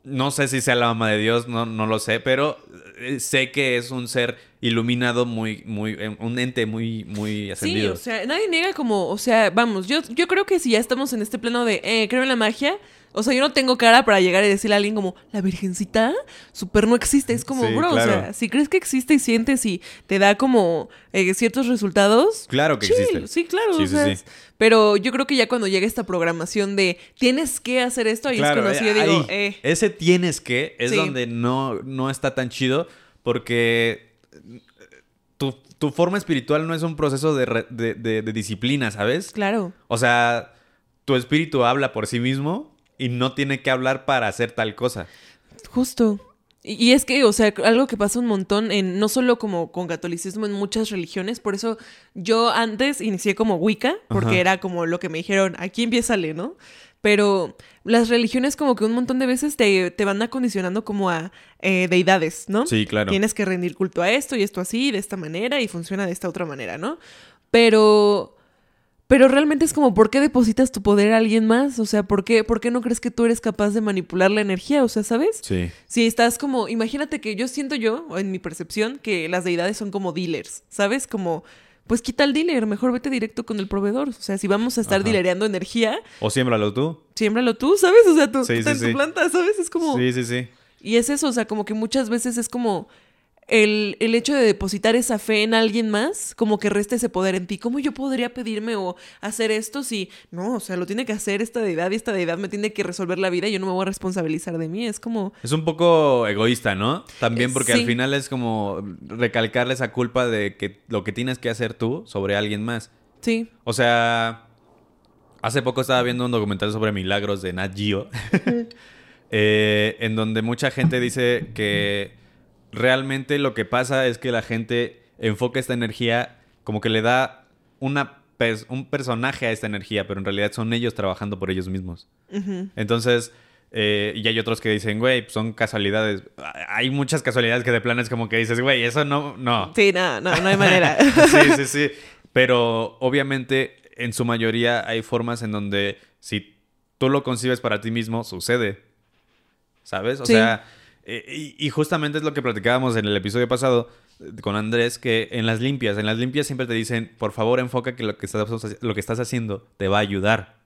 No sé si sea la mamá de Dios, no, no lo sé, pero eh, sé que es un ser iluminado muy, muy, eh, un ente muy, muy Sí, ascendido. o sea, nadie niega como, o sea, vamos, yo, yo creo que si ya estamos en este plano de, eh, creo en la magia, o sea, yo no tengo cara para llegar y decirle a alguien como, la virgencita, super no existe. Es como, Sí, bro, claro. o sea, si crees que existe y sientes y te da como eh, ciertos resultados. Claro que chill. existe. Sí, claro. Sí, o sí, sea, sí. es- Pero yo creo que ya cuando llega esta programación de tienes que hacer esto, ahí es cuando sí yo eh, digo, eh. Ese tienes que es Sí. donde no, no está tan chido porque tu, tu forma espiritual no es un proceso de, re- de- de- de disciplina, ¿sabes? Claro. O sea, tu espíritu habla por sí mismo y no tiene que hablar para hacer tal cosa. Justo. Y, y es que, o sea, algo que pasa un montón en, no solo como con catolicismo, en muchas religiones, por eso yo antes inicié como Wicca, porque Ajá. era como lo que me dijeron, aquí empiézale, ¿no? Pero las religiones como que un montón de veces te, te van acondicionando como a eh, deidades, ¿no? Sí, claro. Tienes que rendir culto a esto y esto así, de esta manera, y funciona de esta otra manera, ¿no? Pero... Pero realmente es como, ¿por qué depositas tu poder a alguien más? O sea, ¿por qué, ¿por qué no crees que tú eres capaz de manipular la energía? O sea, ¿sabes? Sí. Si estás como, imagínate que yo siento yo, o en mi percepción, que las deidades son como dealers, ¿sabes? Como, pues quita el dealer, mejor vete directo con el proveedor. O sea, si vamos a estar Ajá. dilereando energía, O siémbralo tú. siémbralo tú, ¿sabes? O sea, tú Sí, sí, en tu sí. planta, ¿sabes? Es como... Sí, sí, sí. Y es eso, o sea, como que muchas veces es como... el, el hecho de depositar esa fe en alguien más, como que resta ese poder en ti. ¿Cómo yo podría pedirme o hacer esto si no? O sea, lo tiene que hacer esta deidad y esta deidad me tiene que resolver la vida y yo no me voy a responsabilizar de mí. Es como. Es un poco egoísta, ¿no? También Eh, porque sí. al final es como recalcarle esa culpa de que lo que tienes que hacer tú sobre alguien más. Sí. O sea, hace poco estaba viendo un documental sobre milagros de Nat Geo, (laughs) eh, en donde mucha gente dice que realmente lo que pasa es que la gente enfoca esta energía como que le da una pers- un personaje a esta energía, pero en realidad son ellos trabajando por ellos mismos. Entonces, eh, y hay otros que dicen, güey, pues son casualidades. Hay muchas casualidades que de plano es como que dices, güey, eso no, no. Sí, no, no, no hay manera. (laughs) sí, sí, sí. Pero obviamente en su mayoría hay formas en donde si tú lo concibes para ti mismo, sucede. ¿Sabes? O Sí. sea, eh, y, y justamente es lo que platicábamos en el episodio pasado eh, con Andrés, que en las limpias, en las limpias siempre te dicen, por favor enfoca que lo que estás, lo que estás haciendo te va a ayudar.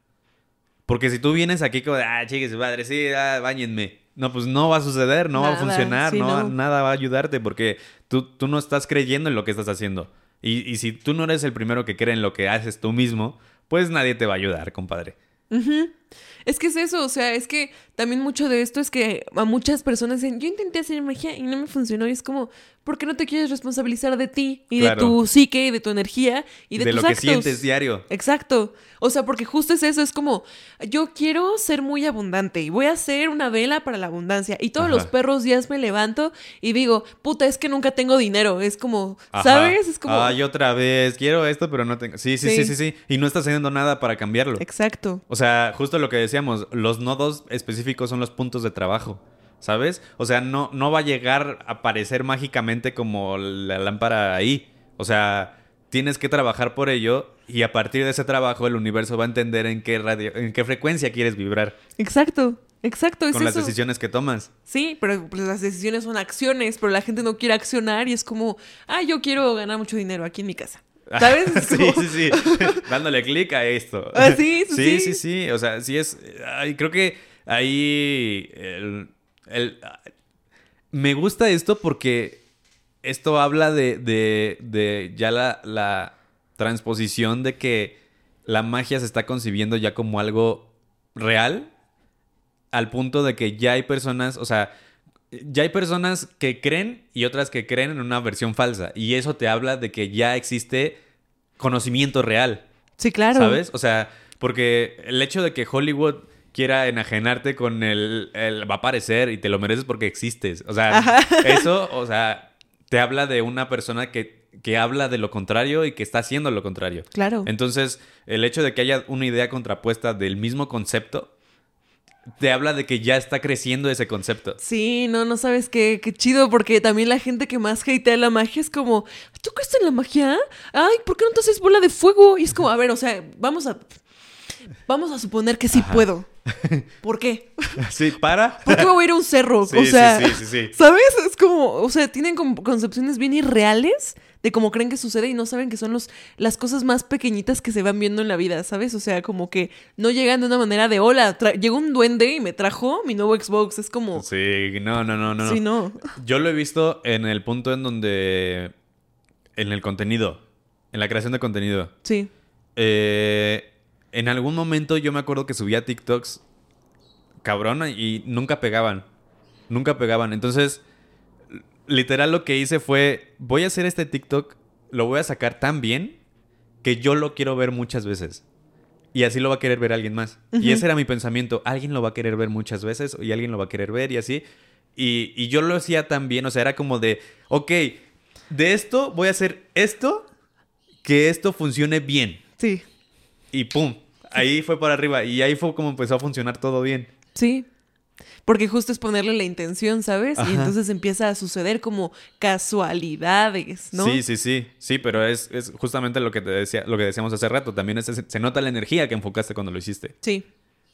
Porque si tú vienes aquí como de, ah, chique su madre, sí, ah, báñenme. No, pues no va a suceder, no va a funcionar, sí, no, no. nada va a ayudarte porque tú, tú no estás creyendo en lo que estás haciendo. Y, y si tú no eres el primero que cree en lo que haces tú mismo, pues nadie te va a ayudar, compadre. Ujú. Es que es eso, o sea, es que también mucho de esto es que a muchas personas dicen, yo intenté hacer magia y no me funcionó. Y es como, ¿por qué no te quieres responsabilizar de ti y Claro. de tu psique y de tu energía y de, de tus lo que sientes diario. Exacto. O sea, porque justo es eso, es como, yo quiero ser muy abundante y voy a hacer una vela para la abundancia. Y todos Ajá. los perros días me levanto y digo, puta, es que nunca tengo dinero. Es como, Ajá. ¿sabes? Es como... Ay, otra vez, quiero esto, pero no tengo. Sí, sí, sí, sí, Sí. sí. Y no estás haciendo nada para cambiarlo. Exacto. O sea, justo lo que decíamos, los nodos específicos son los puntos de trabajo. ¿Sabes? O sea, no, no va a llegar a aparecer mágicamente como la lámpara ahí. O sea, tienes que trabajar por ello y a partir de ese trabajo el universo va a entender en qué radio, en qué frecuencia quieres vibrar Exacto. Exacto. Es con las eso. decisiones que tomas. Sí, pero pues, las decisiones son acciones, pero la gente no quiere accionar y es como, ah, yo quiero ganar mucho dinero aquí en mi casa. ¿Sabes? (laughs) Es sí, sí, sí. (laughs) Dándole clic a esto. Ah, sí, (laughs) sí, sí, sí. sí, sí. O sea, sí es. ay, creo que ahí. El, el- me gusta esto porque esto habla de, de, de ya la, la transposición de que la magia se está concibiendo ya como algo real. Al punto de que ya hay personas, o sea, ya hay personas que creen y otras que creen en una versión falsa. Y eso te habla de que ya existe conocimiento real. Sí, claro. ¿Sabes? O sea, porque el hecho de que Hollywood quiera enajenarte con el, el va a aparecer y te lo mereces porque existes. O sea, Ajá. (laughs) eso, o sea, te habla de una persona que, que habla de lo contrario y que está haciendo lo contrario. Claro. Entonces, el hecho de que haya una idea contrapuesta del mismo concepto, te habla de que ya está creciendo ese concepto. Sí, no, no sabes qué, qué chido, porque también la gente que más hatea la magia es como, ¿tú crees en la magia? Ay, ¿por qué no te haces bola de fuego? Y es como, a ver, o sea, vamos a, vamos a suponer que sí puedo. (laughs) ¿Por qué? Sí, para. ¿Por qué me voy a ir a un cerro? (laughs) Sí, o sea, sí, sí. ¿sabes? Es como, o sea, tienen concepciones bien irreales de cómo creen que sucede y no saben que son los, las cosas más pequeñitas que se van viendo en la vida, ¿sabes? O sea, como que no llegan de una manera de, hola, llegó un duende y me trajo mi nuevo Xbox. Es como, Sí, no, no, no, no. sí, no. Yo lo he visto en el punto en donde. En el contenido. En la creación de contenido. Sí. Eh, en algún momento yo me acuerdo que subía TikToks cabrona y nunca pegaban. Nunca pegaban. Entonces, literal lo que hice fue, voy a hacer este TikTok, lo voy a sacar tan bien que yo lo quiero ver muchas veces. Y así lo va a querer ver alguien más. Y ese era mi pensamiento. Alguien lo va a querer ver muchas veces y alguien lo va a querer ver y así. Y, y yo lo hacía tan bien, o sea, era como de, ok, de esto voy a hacer esto, que esto funcione bien. Sí. Y pum, ahí fue para arriba. Y ahí fue como empezó a funcionar todo bien. Sí. Porque justo es ponerle la intención, ¿sabes? Y entonces empieza a suceder como casualidades, ¿no? Sí, sí, sí. Sí, pero es, es justamente lo que te decía, lo que decíamos hace rato. También es- se nota la energía que enfocaste cuando lo hiciste. Sí.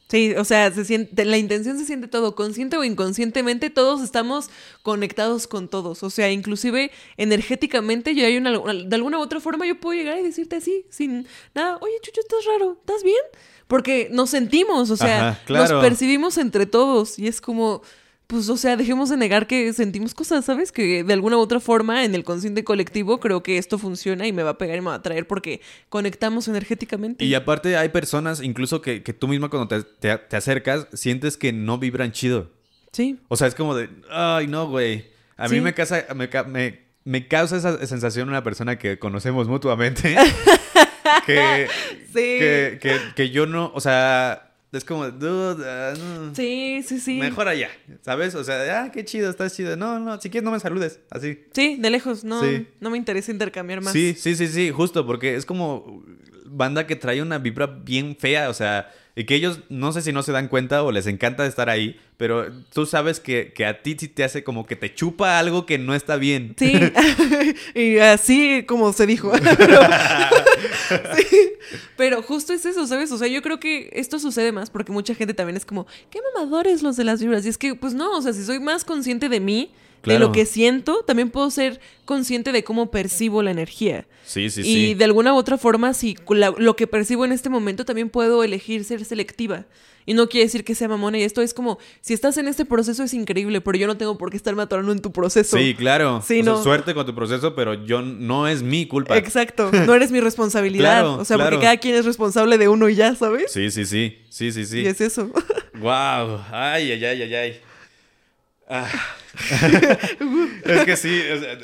Sí, o sea, se siente, la intención se siente todo, consciente o inconscientemente, todos estamos conectados con todos. O sea, inclusive energéticamente, yo hay una, de alguna u otra forma yo puedo llegar y decirte así, sin nada, oye, Chucho, estás raro, ¿estás bien? Porque nos sentimos, o sea, Ajá, claro. nos percibimos entre todos y es como, pues, o sea, dejemos de negar que sentimos cosas, ¿sabes? Que de alguna u otra forma en el consciente colectivo creo que esto funciona y me va a pegar y me va a traer porque conectamos energéticamente. Y aparte hay personas, incluso que, que tú misma cuando te, te- te acercas, sientes que no vibran chido. Sí, O sea, es como de, ay, no, güey. A mí me, casa, me, me, me causa esa sensación una persona que conocemos mutuamente. (laughs) que, (laughs) Sí. que, que, que yo no, o sea, es como, dude, no. sí, sí, sí. Mejor allá, ¿sabes? O sea, ah, qué chido, estás chido. No, no, si quieres no me saludes, así. Sí, de lejos, no, Sí. no me interesa intercambiar más. Sí, sí, sí, sí, justo, porque es como banda que trae una vibra bien fea, o sea, y que ellos no sé si no se dan cuenta o les encanta estar ahí, pero tú sabes que, que a ti sí te hace como que te chupa algo que no está bien. Sí, (laughs) y así como se dijo. Pero, (laughs) Sí. Pero justo es eso, ¿sabes? O sea, yo creo que esto sucede más porque mucha gente también es como, qué mamadores los de las vibras. Y es que, pues no, o sea, si soy más consciente de mí, de lo que siento, también puedo ser consciente de cómo percibo la energía. Sí, sí, y sí. de alguna u otra forma, si la- lo que percibo en este momento, también puedo elegir ser selectiva. Y no quiere decir que sea mamona. Y esto es como, si estás en este proceso es increíble, pero yo no tengo por qué estarme atorando en tu proceso. Sí, claro. Sí, O sea, no. suerte con tu proceso, pero yo no es mi culpa. Exacto, (laughs) no eres mi responsabilidad. Claro, o sea, claro. porque cada quien es responsable de uno y ya, ¿sabes? Sí, sí, sí. Sí, sí, sí. Y es eso. (laughs) Wow. Ay, ay, ay, ay, ay. Ah. (laughs) es que sí, o sea,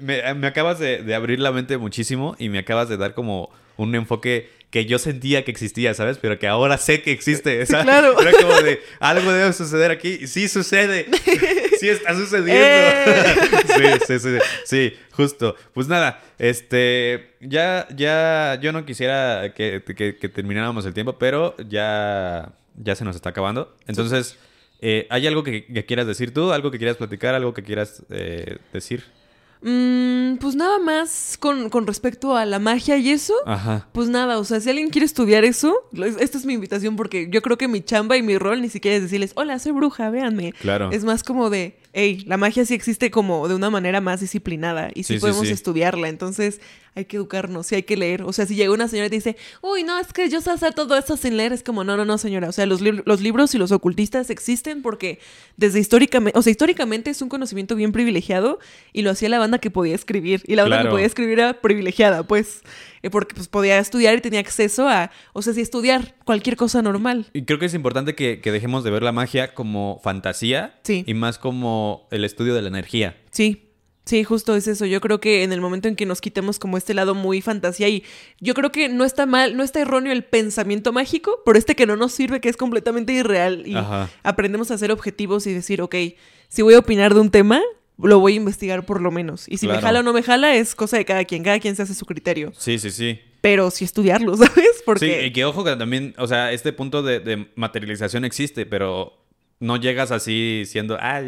me, me acabas de, de abrir la mente muchísimo y me acabas de dar como un enfoque que yo sentía que existía, ¿sabes? Pero que ahora sé que existe. ¿sabes? claro. Era como de, algo debe suceder aquí. Y Sí sucede. (laughs) Sí está sucediendo. Eh. (laughs) sí, sí, sí. Sí, justo. Pues nada, este, ya, ya, yo no quisiera que, que- que termináramos el tiempo, pero ya, ya se nos está acabando. Entonces, eh, ¿hay algo que, que quieras decir tú? ¿Algo que quieras platicar? ¿Algo que quieras eh, decir? Mm, pues nada más con, con respecto a la magia y eso. Ajá. Pues nada, o sea, si alguien quiere estudiar eso, esta es mi invitación porque yo creo que mi chamba y mi rol ni siquiera es decirles, hola, soy bruja, véanme. Claro. Es más como de, hey, la magia sí existe como de una manera más disciplinada y sí, Sí, sí, podemos sí. estudiarla, entonces hay que educarnos, sí hay que leer. O sea, si llega una señora y te dice, uy, no, es que yo sé hacer todo esto sin leer, es como, no, no, no, señora. O sea, los, lib- los libros y los ocultistas existen porque desde históricamente, o sea, históricamente es un conocimiento bien privilegiado y lo hacía la banda que podía escribir. Y la banda Claro. que podía escribir era privilegiada, pues, eh, porque pues podía estudiar y tenía acceso a, o sea, si estudiar cualquier cosa normal. Y creo que es importante que, que dejemos de ver la magia como fantasía Sí. y más como el estudio de la energía. Sí, sí, justo es eso. Yo creo que en el momento en que nos quitemos como este lado muy fantasía y yo creo que no está mal, no está erróneo el pensamiento mágico, pero este que no nos sirve, que es completamente irreal y Ajá. aprendemos a ser objetivos y decir, ok, si voy a opinar de un tema, lo voy a investigar por lo menos. Y si me jala o no me jala, es cosa de cada quien, cada quien se hace su criterio. Sí, sí, sí. Pero sí estudiarlo, (laughs) ¿sabes? Porque... Sí, y que ojo que también, o sea, este punto de, de materialización existe, pero no llegas así siendo, ah,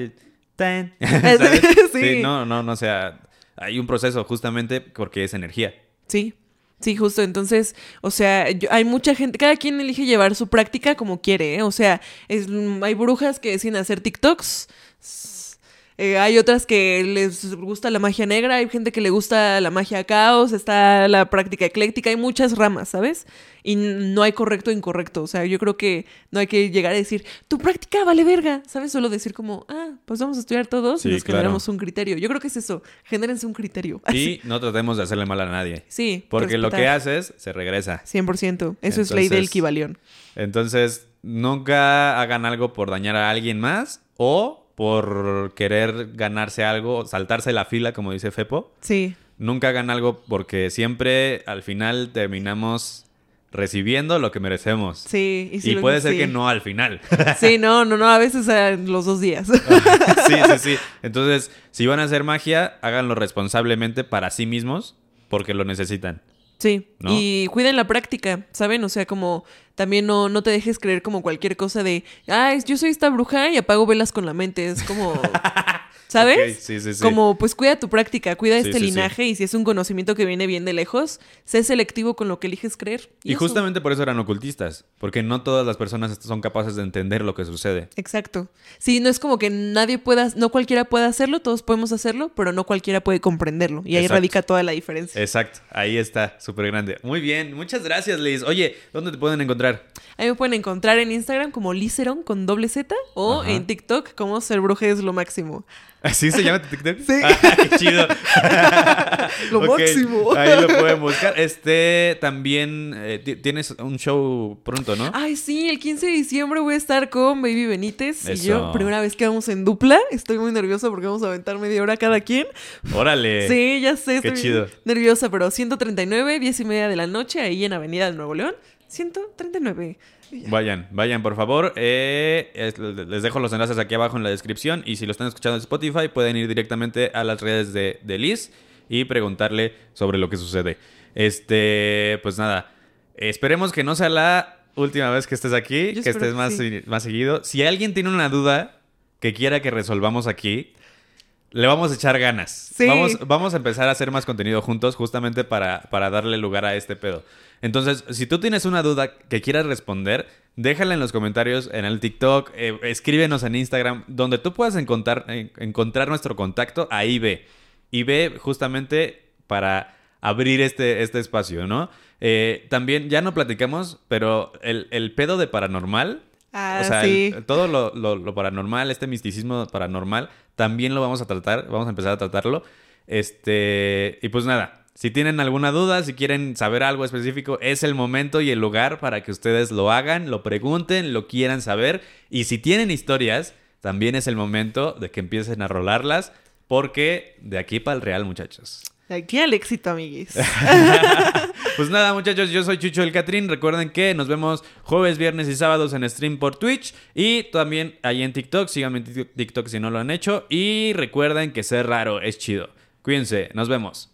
tan", (laughs) (laughs) ¿sabes? Sí. no, no, no, o sea, hay un proceso justamente porque es energía. Sí, sí, justo. Entonces, o sea, yo- hay mucha gente, cada quien elige llevar su práctica como quiere, ¿eh? O sea, es- hay brujas que deciden hacer TikToks. Eh, hay otras que les gusta la magia negra, hay gente que le gusta la magia caos, está la práctica ecléctica, hay muchas ramas, ¿sabes? Y no hay correcto o incorrecto, o sea, yo creo que no hay que llegar a decir, tu práctica vale verga, ¿sabes? Solo decir como, ah, pues vamos a estudiar todos Sí, y nos claro. generamos un criterio. Yo creo que es eso, genérense un criterio. (laughs) Y no tratemos de hacerle mal a nadie. Sí. Porque lo que haces se regresa. 100%. Eso es ley del Entonces- equivalión. Entonces, nunca hagan algo por dañar a alguien más o por querer ganarse algo, saltarse la fila, como dice Fepo. Sí. Nunca hagan algo porque siempre al final terminamos recibiendo lo que merecemos. Sí. Y, si puede ser sí. que no al final. (laughs) Sí, no, no, no. A veces a los dos días. (laughs) sí, sí, sí. Entonces, si van a hacer magia, háganlo responsablemente para sí mismos porque lo necesitan. Sí. ¿No? Y cuiden la práctica, ¿saben? O sea, como también no, no te dejes creer como cualquier cosa de, ay, yo soy esta bruja y apago velas con la mente. Es como, (laughs) ¿Sabes? Sí, sí, sí. Como, pues cuida tu práctica, cuida este linaje y si es un conocimiento que viene bien de lejos, sé selectivo con lo que eliges creer. Y eso. justamente por eso eran ocultistas, porque no todas las personas son capaces de entender lo que sucede. Exacto. Sí, no es como que nadie pueda, no cualquiera puede hacerlo, todos podemos hacerlo, pero no cualquiera puede comprenderlo. Y ahí Exacto. radica toda la diferencia. Exacto, ahí está, súper grande. Muy bien, muchas gracias, Liz. Oye, ¿dónde te pueden encontrar? Ahí me pueden encontrar en Instagram como Liceron con doble Z o Ajá. en TikTok como ser bruja es lo máximo. (laughs) ¿Así se llama tu TikTok? Sí. Ah, (laughs) qué chido. (laughs) Lo máximo. Ahí lo pueden buscar. Este, también eh, ti- tienes un show pronto, ¿no? Ay, sí, el 15 de diciembre voy a estar con Baby Benítez y yo, primera vez que vamos en dupla. Estoy muy nerviosa porque vamos a aventar media hora cada quien. Órale. Sí, ya sé, qué estoy chido. nerviosa, pero 139, 10 y media de la noche, ahí en Avenida del Nuevo León. 139. Vayan, vayan por favor. Eh, es- les dejo los enlaces aquí abajo en la descripción. Y si lo están escuchando en Spotify, pueden ir directamente a las redes de, de Liz y preguntarle sobre lo que sucede. Este, pues nada. Esperemos que no sea la última vez que estés aquí, Yo que estés que más, sí. más seguido. Si alguien tiene una duda que quiera que resolvamos aquí, le vamos a echar ganas. Sí. Vamos, vamos a empezar a hacer más contenido juntos justamente para, para darle lugar a este pedo. Entonces, si tú tienes una duda que quieras responder, déjala en los comentarios en el TikTok, eh, escríbenos en Instagram, donde tú puedas encontrar, en- encontrar nuestro contacto, ahí ve. Y ve justamente para abrir este, este espacio, ¿no? Eh, también, ya no platicamos, pero el, el pedo de paranormal Ah, o sea, sí. el- todo lo, lo- lo paranormal, este misticismo paranormal, también lo vamos a tratar, vamos a empezar a tratarlo. Este, y pues nada, si tienen alguna duda, si quieren saber algo específico, es el momento y el lugar para que ustedes lo hagan, lo pregunten, lo quieran saber. Y si tienen historias, también es el momento de que empiecen a rolarlas, porque de aquí para el real, muchachos. De aquí al éxito, amiguis. (laughs) (laughs) Pues nada, muchachos, yo soy Chucho el Catrín. Recuerden que nos vemos jueves, viernes y sábados en stream por Twitch y también ahí en TikTok. Síganme en TikTok si no lo han hecho. Y recuerden que ser raro es chido. Cuídense, nos vemos.